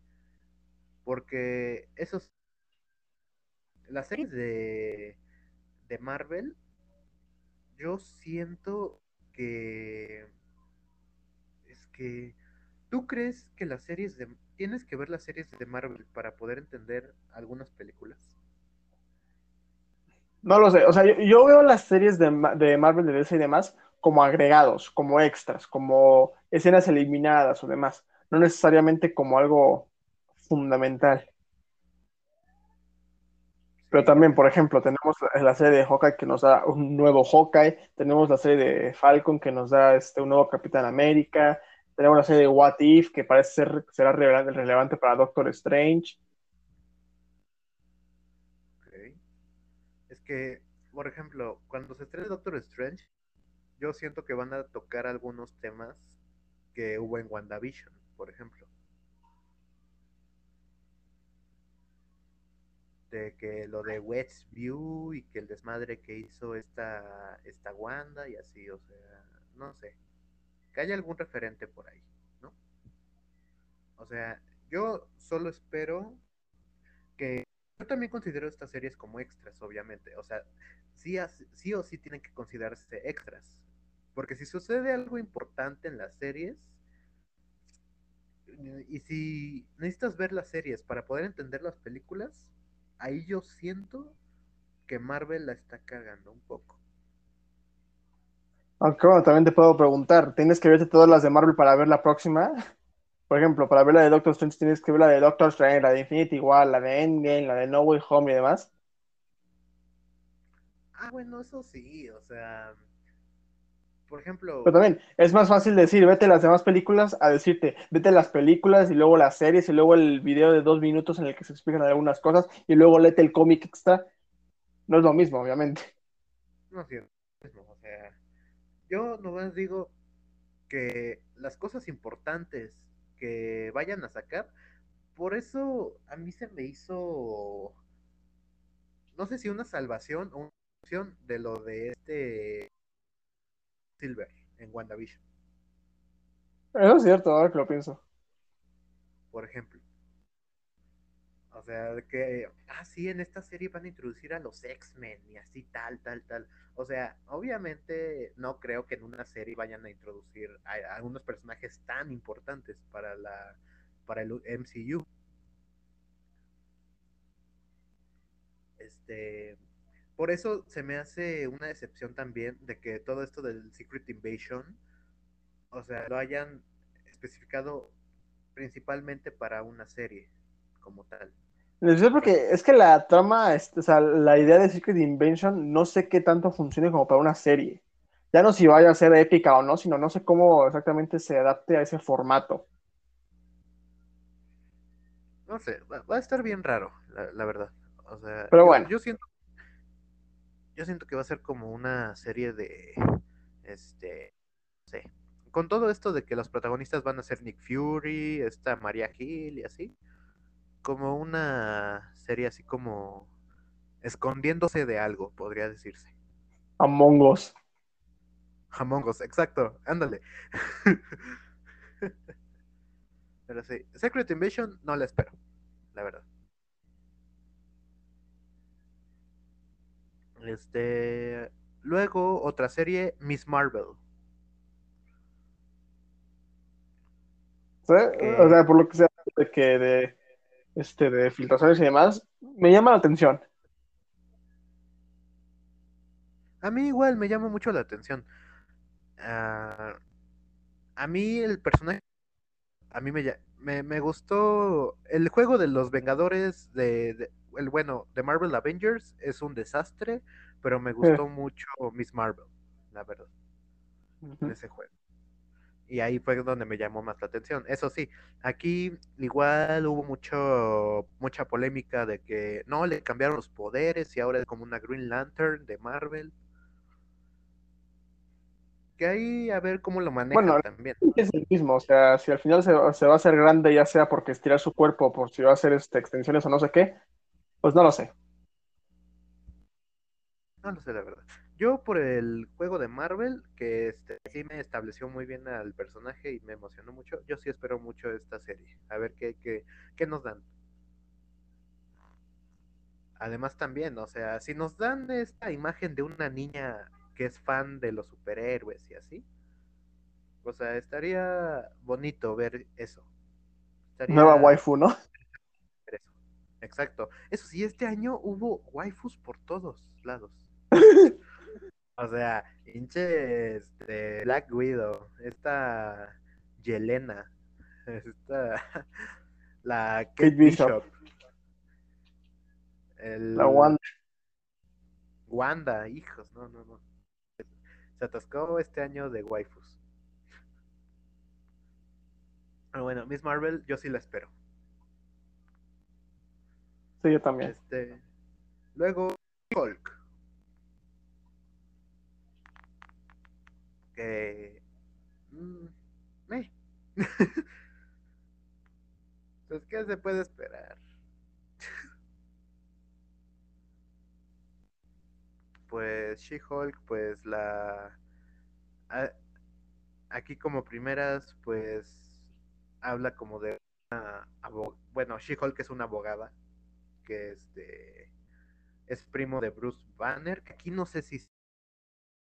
Porque esos. Las series de, de Marvel, yo siento que. Es que. ¿Tú crees que las series de. Tienes que ver las series de Marvel para poder entender algunas películas? No lo sé, o sea, yo, yo veo las series de, de Marvel, de DC y demás como agregados, como extras, como escenas eliminadas o demás, no necesariamente como algo fundamental. Pero también, por ejemplo, tenemos la serie de Hawkeye que nos da un nuevo Hawkeye, tenemos la serie de Falcon que nos da este, un nuevo Capitán América, tenemos la serie de What If que parece ser será relevante, relevante para Doctor Strange. Es que, por ejemplo, cuando se estrene Doctor Strange, yo siento que van a tocar algunos temas que hubo en WandaVision, por ejemplo. De que lo de Westview y que el desmadre que hizo esta, esta Wanda y así, o sea, no sé. Que haya algún referente por ahí, ¿no? O sea, yo solo espero que yo también considero estas series como extras, obviamente. O sea, sí, sí o sí tienen que considerarse extras. Porque si sucede algo importante en las series, y si necesitas ver las series para poder entender las películas, ahí yo siento que Marvel la está cagando un poco. Aunque bueno, también te puedo preguntar, ¿tienes que verte todas las de Marvel para ver la próxima? Por ejemplo, para ver la de Doctor Strange tienes que ver la de Doctor Strange, la de Infinity War, la de Endgame, la de No Way Home y demás. Ah, bueno, eso sí, o sea, por ejemplo, Pero también es más fácil decir, vete las demás películas, a decirte, vete las películas y luego las series y luego el video de dos minutos en el que se explican algunas cosas y luego léete el cómic extra. No es lo mismo, obviamente. no sé, o sea, yo nomás digo que las cosas importantes que vayan a sacar, por eso a mí se me hizo, no sé si una salvación o un opción de lo de este Silver en WandaVision, Eso es cierto, ahora que lo pienso. por ejemplo. O sea, de que, ah, sí, en esta serie van a introducir a los X-Men y así, tal, tal, tal. O sea, obviamente no creo que en una serie vayan a introducir a algunos personajes tan importantes para la para el MCU. Este, por eso se me hace una decepción también de que todo esto del Secret Invasion, o sea, lo hayan especificado principalmente para una serie como tal. Porque es que la trama, este, o sea, la idea de Secret Invention, no sé qué tanto funcione como para una serie. Ya no si vaya a ser épica o no, sino no sé cómo exactamente se adapte a ese formato. No sé, va, va a estar bien raro, la, la verdad. O sea, Pero yo, bueno. yo siento, yo siento que va a ser como una serie de, este, no sé, con todo esto de que los protagonistas van a ser Nick Fury, esta Maria Hill y así, como una serie así como escondiéndose de algo, podría decirse. Among Us. Among Us, exacto, ándale. Pero sí, Secret Invasion no la espero, la verdad. Este, luego otra serie, Miss Marvel. ¿sí? O sea, por lo que sea de que de, este, de filtraciones y demás, me llama la atención. A mí igual me llama mucho la atención. Ah, a mí el personaje, a mí me, me, me gustó el juego de los Vengadores de, de- el bueno de Marvel Avengers es un desastre, pero me gustó mucho Miss Marvel, la verdad, ese juego. Y ahí fue donde me llamó más la atención. Eso sí, aquí igual hubo mucho mucha polémica de que no le cambiaron los poderes y ahora es como una Green Lantern de Marvel. Que ahí a ver cómo lo manejan Bueno, también. Es el mismo, o sea, si al final se, se va a hacer grande, ya sea porque estirar su cuerpo, por si va a hacer este, extensiones o no sé qué, pues no lo sé. No lo sé, la verdad. Yo por el juego de Marvel, que este, sí me estableció muy bien al personaje y me emocionó mucho, yo sí espero mucho esta serie. A ver qué, qué, qué nos dan. Además también, o sea, si nos dan esta imagen de una niña que es fan de los superhéroes y así, o sea, estaría bonito ver eso. Estaría Nueva waifu, ¿no? Exacto. Eso sí, este año hubo waifus por todos lados. O sea, hinche este, Black Widow, esta Yelena, esta la Kate, Kate Bishop. Bishop, el- La Wanda. Wanda, hijos, no, no, no. Se atascó este año de waifus. Pero bueno, Miss Marvel, yo sí la espero. Sí, yo también. Este, luego Hulk. Que mm, eh. pues qué se puede esperar. pues She-Hulk, pues la aquí como primeras, pues habla como de una abo- bueno, She-Hulk es una abogada que este es primo de Bruce Banner, que aquí no sé si es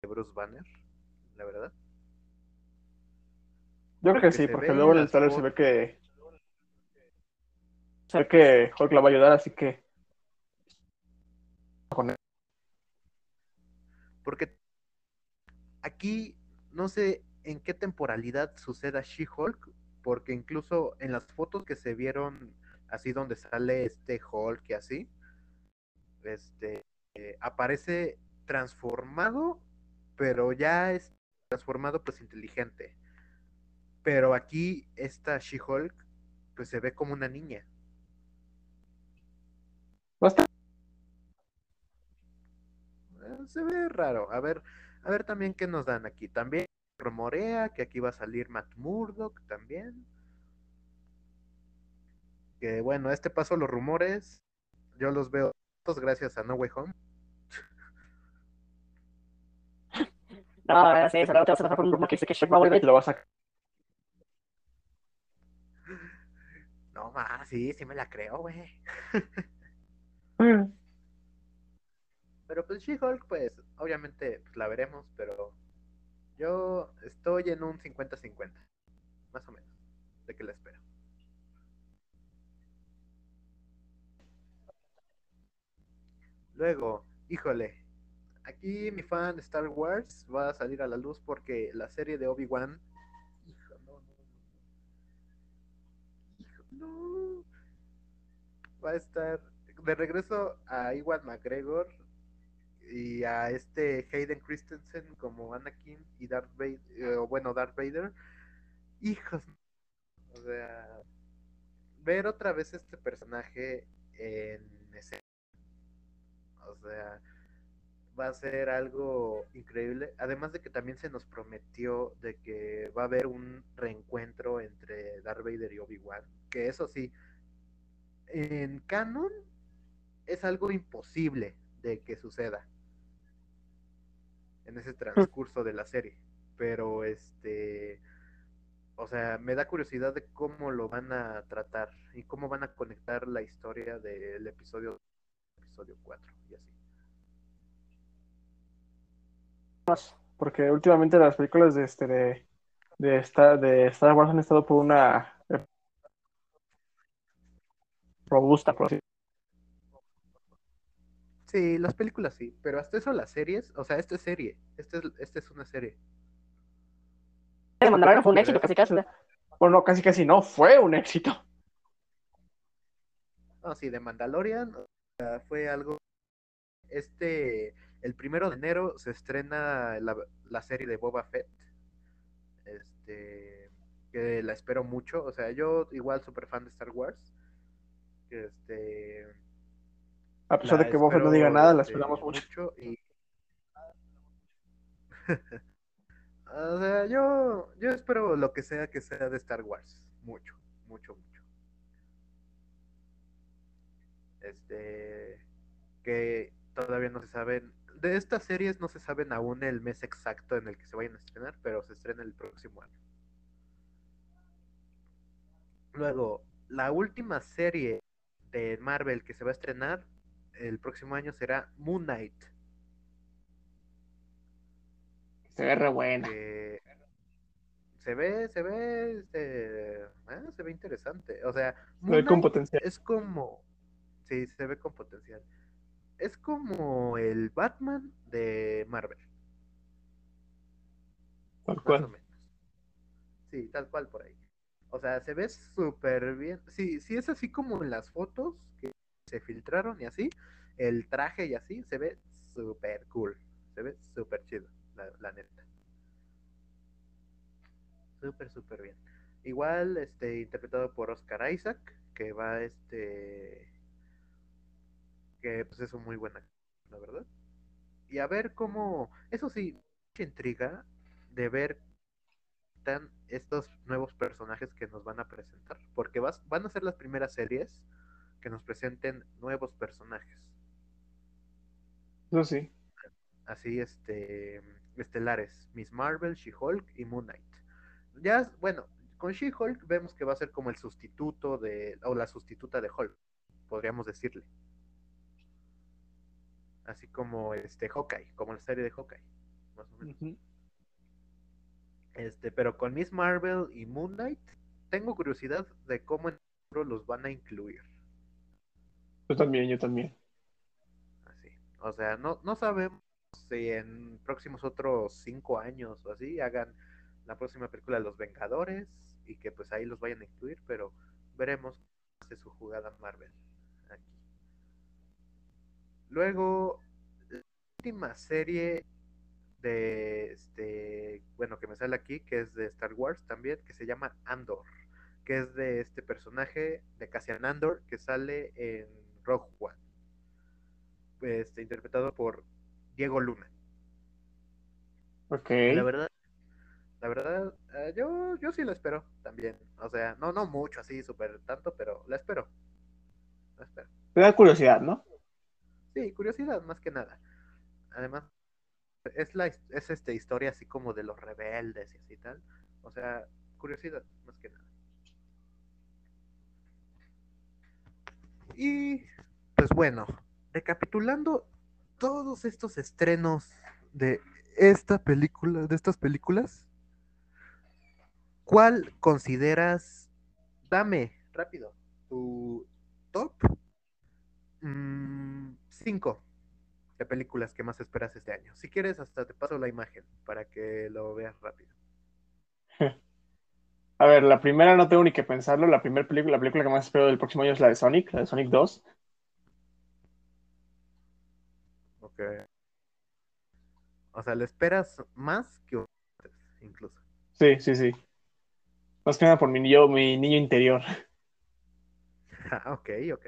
de Bruce Banner, la verdad. Yo creo que que sí, porque luego en el trailer se ve que se ve que Hulk la va a ayudar, así que con él. Porque aquí no sé en qué temporalidad suceda She-Hulk, porque incluso en las fotos que se vieron así donde sale este Hulk y así, este eh, aparece transformado, pero ya es transformado pues inteligente. Pero aquí esta She-Hulk pues se ve como una niña. Está- Eh, Se ve raro. A ver, a ver también qué nos dan aquí. También rumorea que aquí va a salir Matt Murdock también. Que bueno, este paso los rumores yo los veo todos gracias a No Way Home. No, sí, seguramente vas a pasar por un rumor que dice que Shrek va a volver y lo vas a... No más, sí, sí me la creo, güey. Pero pues She-Hulk, pues obviamente pues, la veremos, pero yo estoy en un 50-50, más o menos, de que la espero. Luego, híjole, aquí mi fan Star Wars va a salir a la luz porque la serie de Obi-Wan, hijo, no, no, hijo, no, va a estar de regreso a Iwan McGregor y a este Hayden Christensen como Anakin y Darth Vader, eh, bueno, Darth Vader. Hijos, o sea, ver otra vez este personaje en sea, va a ser algo increíble. Además de que también se nos prometió de que va a haber un reencuentro entre Darth Vader y Obi-Wan, que eso sí, en canon es algo imposible de que suceda en ese transcurso de la serie. Pero este, o sea, me da curiosidad de cómo lo van a tratar y cómo van a conectar la historia del episodio episodio 4 así. Porque últimamente las películas de este de, de, Star, de Star Wars han estado por una robusta, por así Sí, las películas sí, pero hasta eso las series, o sea, esto es serie, este es, este es una serie. El Mandalorian fue un éxito, casi casi. Bueno, casi casi no, fue un éxito. No, sí, de Mandalorian o sea, fue algo. Este, el primero de enero se estrena la, la serie de Boba Fett. Este, que la espero mucho. O sea, yo igual súper fan de Star Wars. Este, A pesar la de que Boba no diga nada, la este, esperamos mucho. y... o sea, yo, yo espero lo que sea que sea de Star Wars. Mucho, mucho, mucho. Este, que todavía no se saben. De estas series no se saben aún el mes exacto en el que se vayan a estrenar, pero se estrena el próximo año. Luego, la última serie de Marvel que se va a estrenar el próximo año será Moon Knight. Se ve re buena. que se ve, se ve, este, ah, se ve interesante. O sea, Se ve con potencial. es como, sí, se ve con potencial. Es como el Batman de Marvel, Tal más o menos. Sí, tal cual por ahí. O sea, se ve súper bien. Sí, sí es así como en las fotos que se filtraron y así, el traje y así, se ve súper cool. Se ve súper chido, la, la neta. Súper, súper bien. Igual, este, interpretado por Oscar Isaac, que va, este, que pues es un muy buen actor, la verdad. Y a ver cómo, eso sí, mucha intriga de ver están estos nuevos personajes que nos van a presentar, porque vas, van a ser las primeras series que nos presenten nuevos personajes, Eso sí. así este estelares, Miss Marvel, She-Hulk y Moon Knight. Ya, bueno, con She-Hulk vemos que va a ser como el sustituto de, o la sustituta de Hulk, podríamos decirle. Así como este Hawkeye, como la serie de Hawkeye, más o menos. Este, pero con Miss Marvel y Moon Knight, tengo curiosidad de cómo en el futuro los van a incluir. Yo también, yo también. Así. O sea, no, no sabemos si en próximos otros cinco años o así hagan la próxima película de Los Vengadores y que pues ahí los vayan a incluir, pero veremos cómo hace su jugada Marvel. Luego, la última serie de este, bueno, que me sale aquí, que es de Star Wars también, que se llama Andor, que es de este personaje de Cassian Andor que sale en Rogue One, este, interpretado por Diego Luna. Ok. La verdad, la verdad, eh, yo, yo sí la espero también. O sea, no, no mucho así, súper tanto, pero la espero. La espero. Me da curiosidad, ¿no? Sí, curiosidad más que nada. Además, es la es esta historia así como de los rebeldes y así tal. O sea, curiosidad, más que nada. Y pues bueno, recapitulando todos estos estrenos de esta película, de estas películas, ¿cuál consideras? Dame, rápido, tu top 5 de películas que más esperas este año. Si quieres, hasta te paso la imagen para que lo veas rápido. A ver, la primera no tengo ni que pensarlo. La primera película, la película que más espero del próximo año es la de Sonic, la de Sonic 2. Ok. O sea, ¿le esperas más que otras, incluso? Sí, sí, sí. Más que nada por mi niño, mi niño interior. Ah, ok, ok.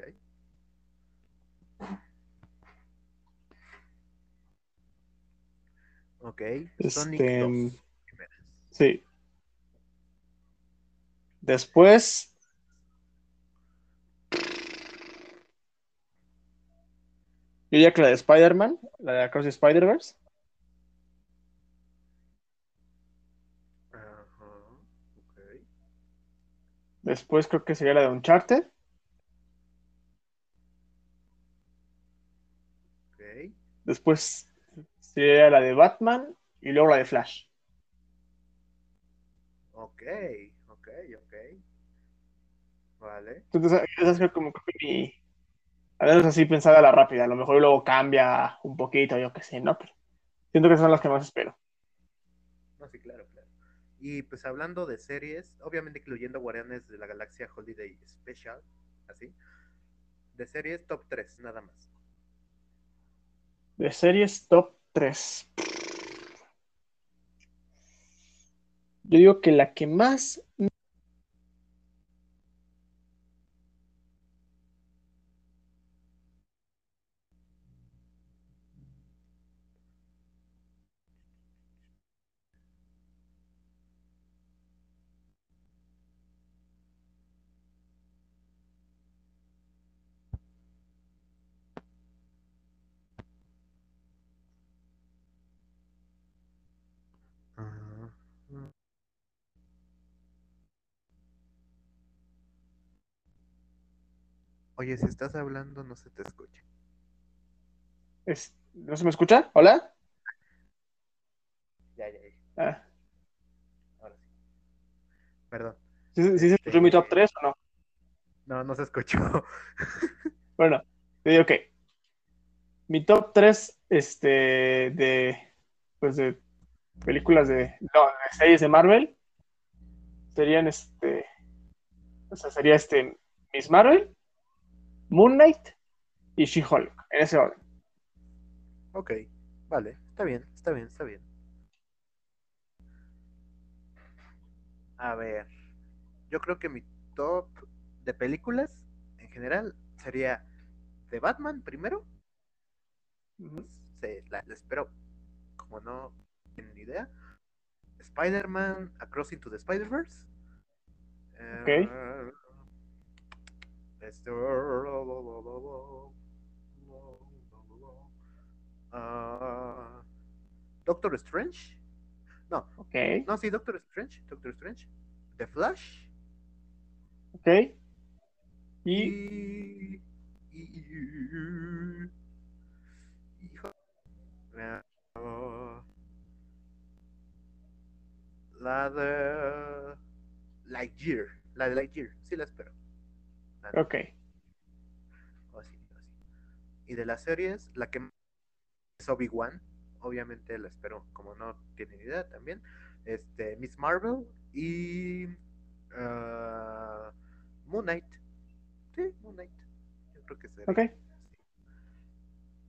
Ok, Sonic Este, 2. primeras. Sí. Después, yo diría que la de Spider-Man, la de Across the Spider-Verse. Después creo que sería la de Uncharted. Ok, Después sería la de Batman y luego la de Flash. ok, ok, ok. Vale. Entonces, esa es como que mi... A veces así pensada la rápida, a lo mejor luego cambia un poquito, yo qué sé, ¿no? Pero siento que son las que más espero. No, sí, claro, claro. Y pues hablando de series, obviamente incluyendo Guardianes de la Galaxia Holiday Special, así. De series, top 3, nada más. De series top 3. Yo digo que la que más Oye, si estás hablando, no se te escucha. es... ¿No se me escucha? ¿Hola? Ya, ya, ya. Ah, Ahora sí. Perdón. ¿sí, sí se escuchó mi top 3 o no? No, no se escuchó. Bueno, te digo que mi top 3 este, de, pues de películas de, no, de series de Marvel serían este, o sea, sería este Miss Marvel, Moon Knight y She-Hulk, en ese orden. Ok, vale. Está bien, está bien, está bien. A ver. Yo creo que mi top de películas en general sería de Batman primero. Se, la, la espero como no tienen idea. Spider-Man Across into the Spider-Verse. Eh, Ah, Doctor Strange. No, Ok, no, sí, Doctor Strange. Doctor Strange. The Flash. ok. Y Y. y- y- Ah, La de. Lightyear. La de Lightyear. Sí, la espero. La de- ok. o o. Y de las series, la que más es Obi-Wan. Obviamente la espero, como no tienen idea también. Este, Miss Marvel y. ah, Moon Knight. Sí, Moon Knight. Yo creo que. Ok. así.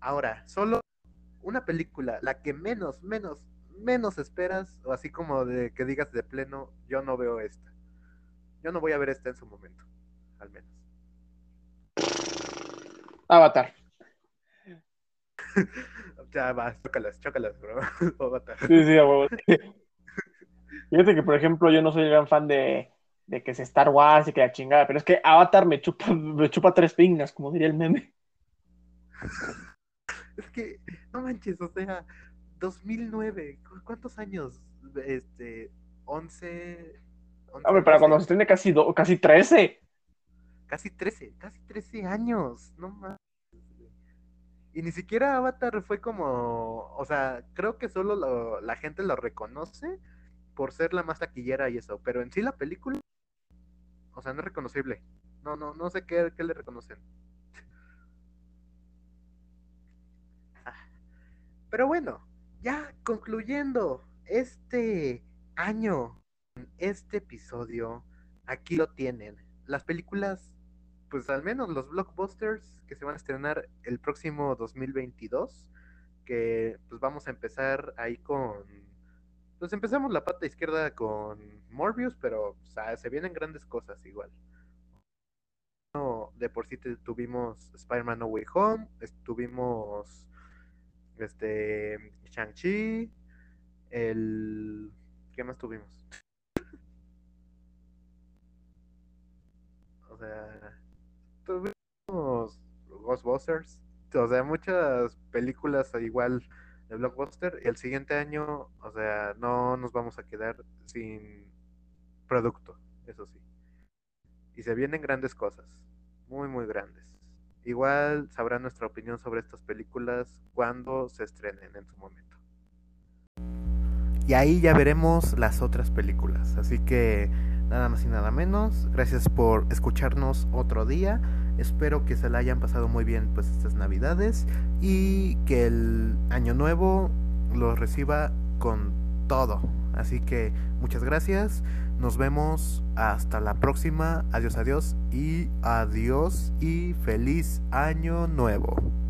Ahora, solo una película, la que menos, menos, menos esperas, o así como de que digas de pleno, yo no veo esta. Yo no voy a ver esta en su momento, al menos. Avatar. Ya vas, chócalas, chócalas, bro. Avatar. Sí, sí, a huevo. Fíjate que, por ejemplo, yo no soy gran fan de, de que es Star Wars y que la chingada, pero es que Avatar me chupa, me chupa tres pingas, como diría el meme. Es que, no manches, o sea, 2009. ¿cu- ¿Cuántos años? Este, 11. 11, Hombre, para 12, cuando se tiene casi, do- casi 13. Casi 13, casi 13 años. No güey. Y ni siquiera Avatar fue como. O sea, creo que solo lo- la gente lo reconoce por ser la más taquillera y eso. Pero en sí la película. O sea, no es reconocible. No, no, no sé qué, qué le reconocen. Ah. Pero bueno, ya concluyendo este año, este episodio, aquí lo tienen. Las películas, pues al menos los blockbusters que se van a estrenar el próximo 2022, que pues vamos a empezar ahí con... Pues empezamos la pata izquierda con Morbius, pero o sea, se vienen grandes cosas igual. De por sí tuvimos Spider-Man No Way Home, estuvimos este Shang-Chi, el ¿qué más tuvimos? O sea, tuvimos Ghostbusters, o sea, muchas películas igual de blockbuster. Y el siguiente año, o sea, no nos vamos a quedar sin producto, eso sí. Y se vienen grandes cosas, muy, muy grandes. Igual sabrán nuestra opinión sobre estas películas cuando se estrenen en su momento. Y ahí ya veremos las otras películas. Así que nada más y nada menos. Gracias por escucharnos otro día. Espero que se la hayan pasado muy bien pues estas navidades y que el año nuevo los reciba con todo. Así que muchas gracias. Nos vemos hasta la próxima. Adiós, adiós y adiós y feliz año nuevo.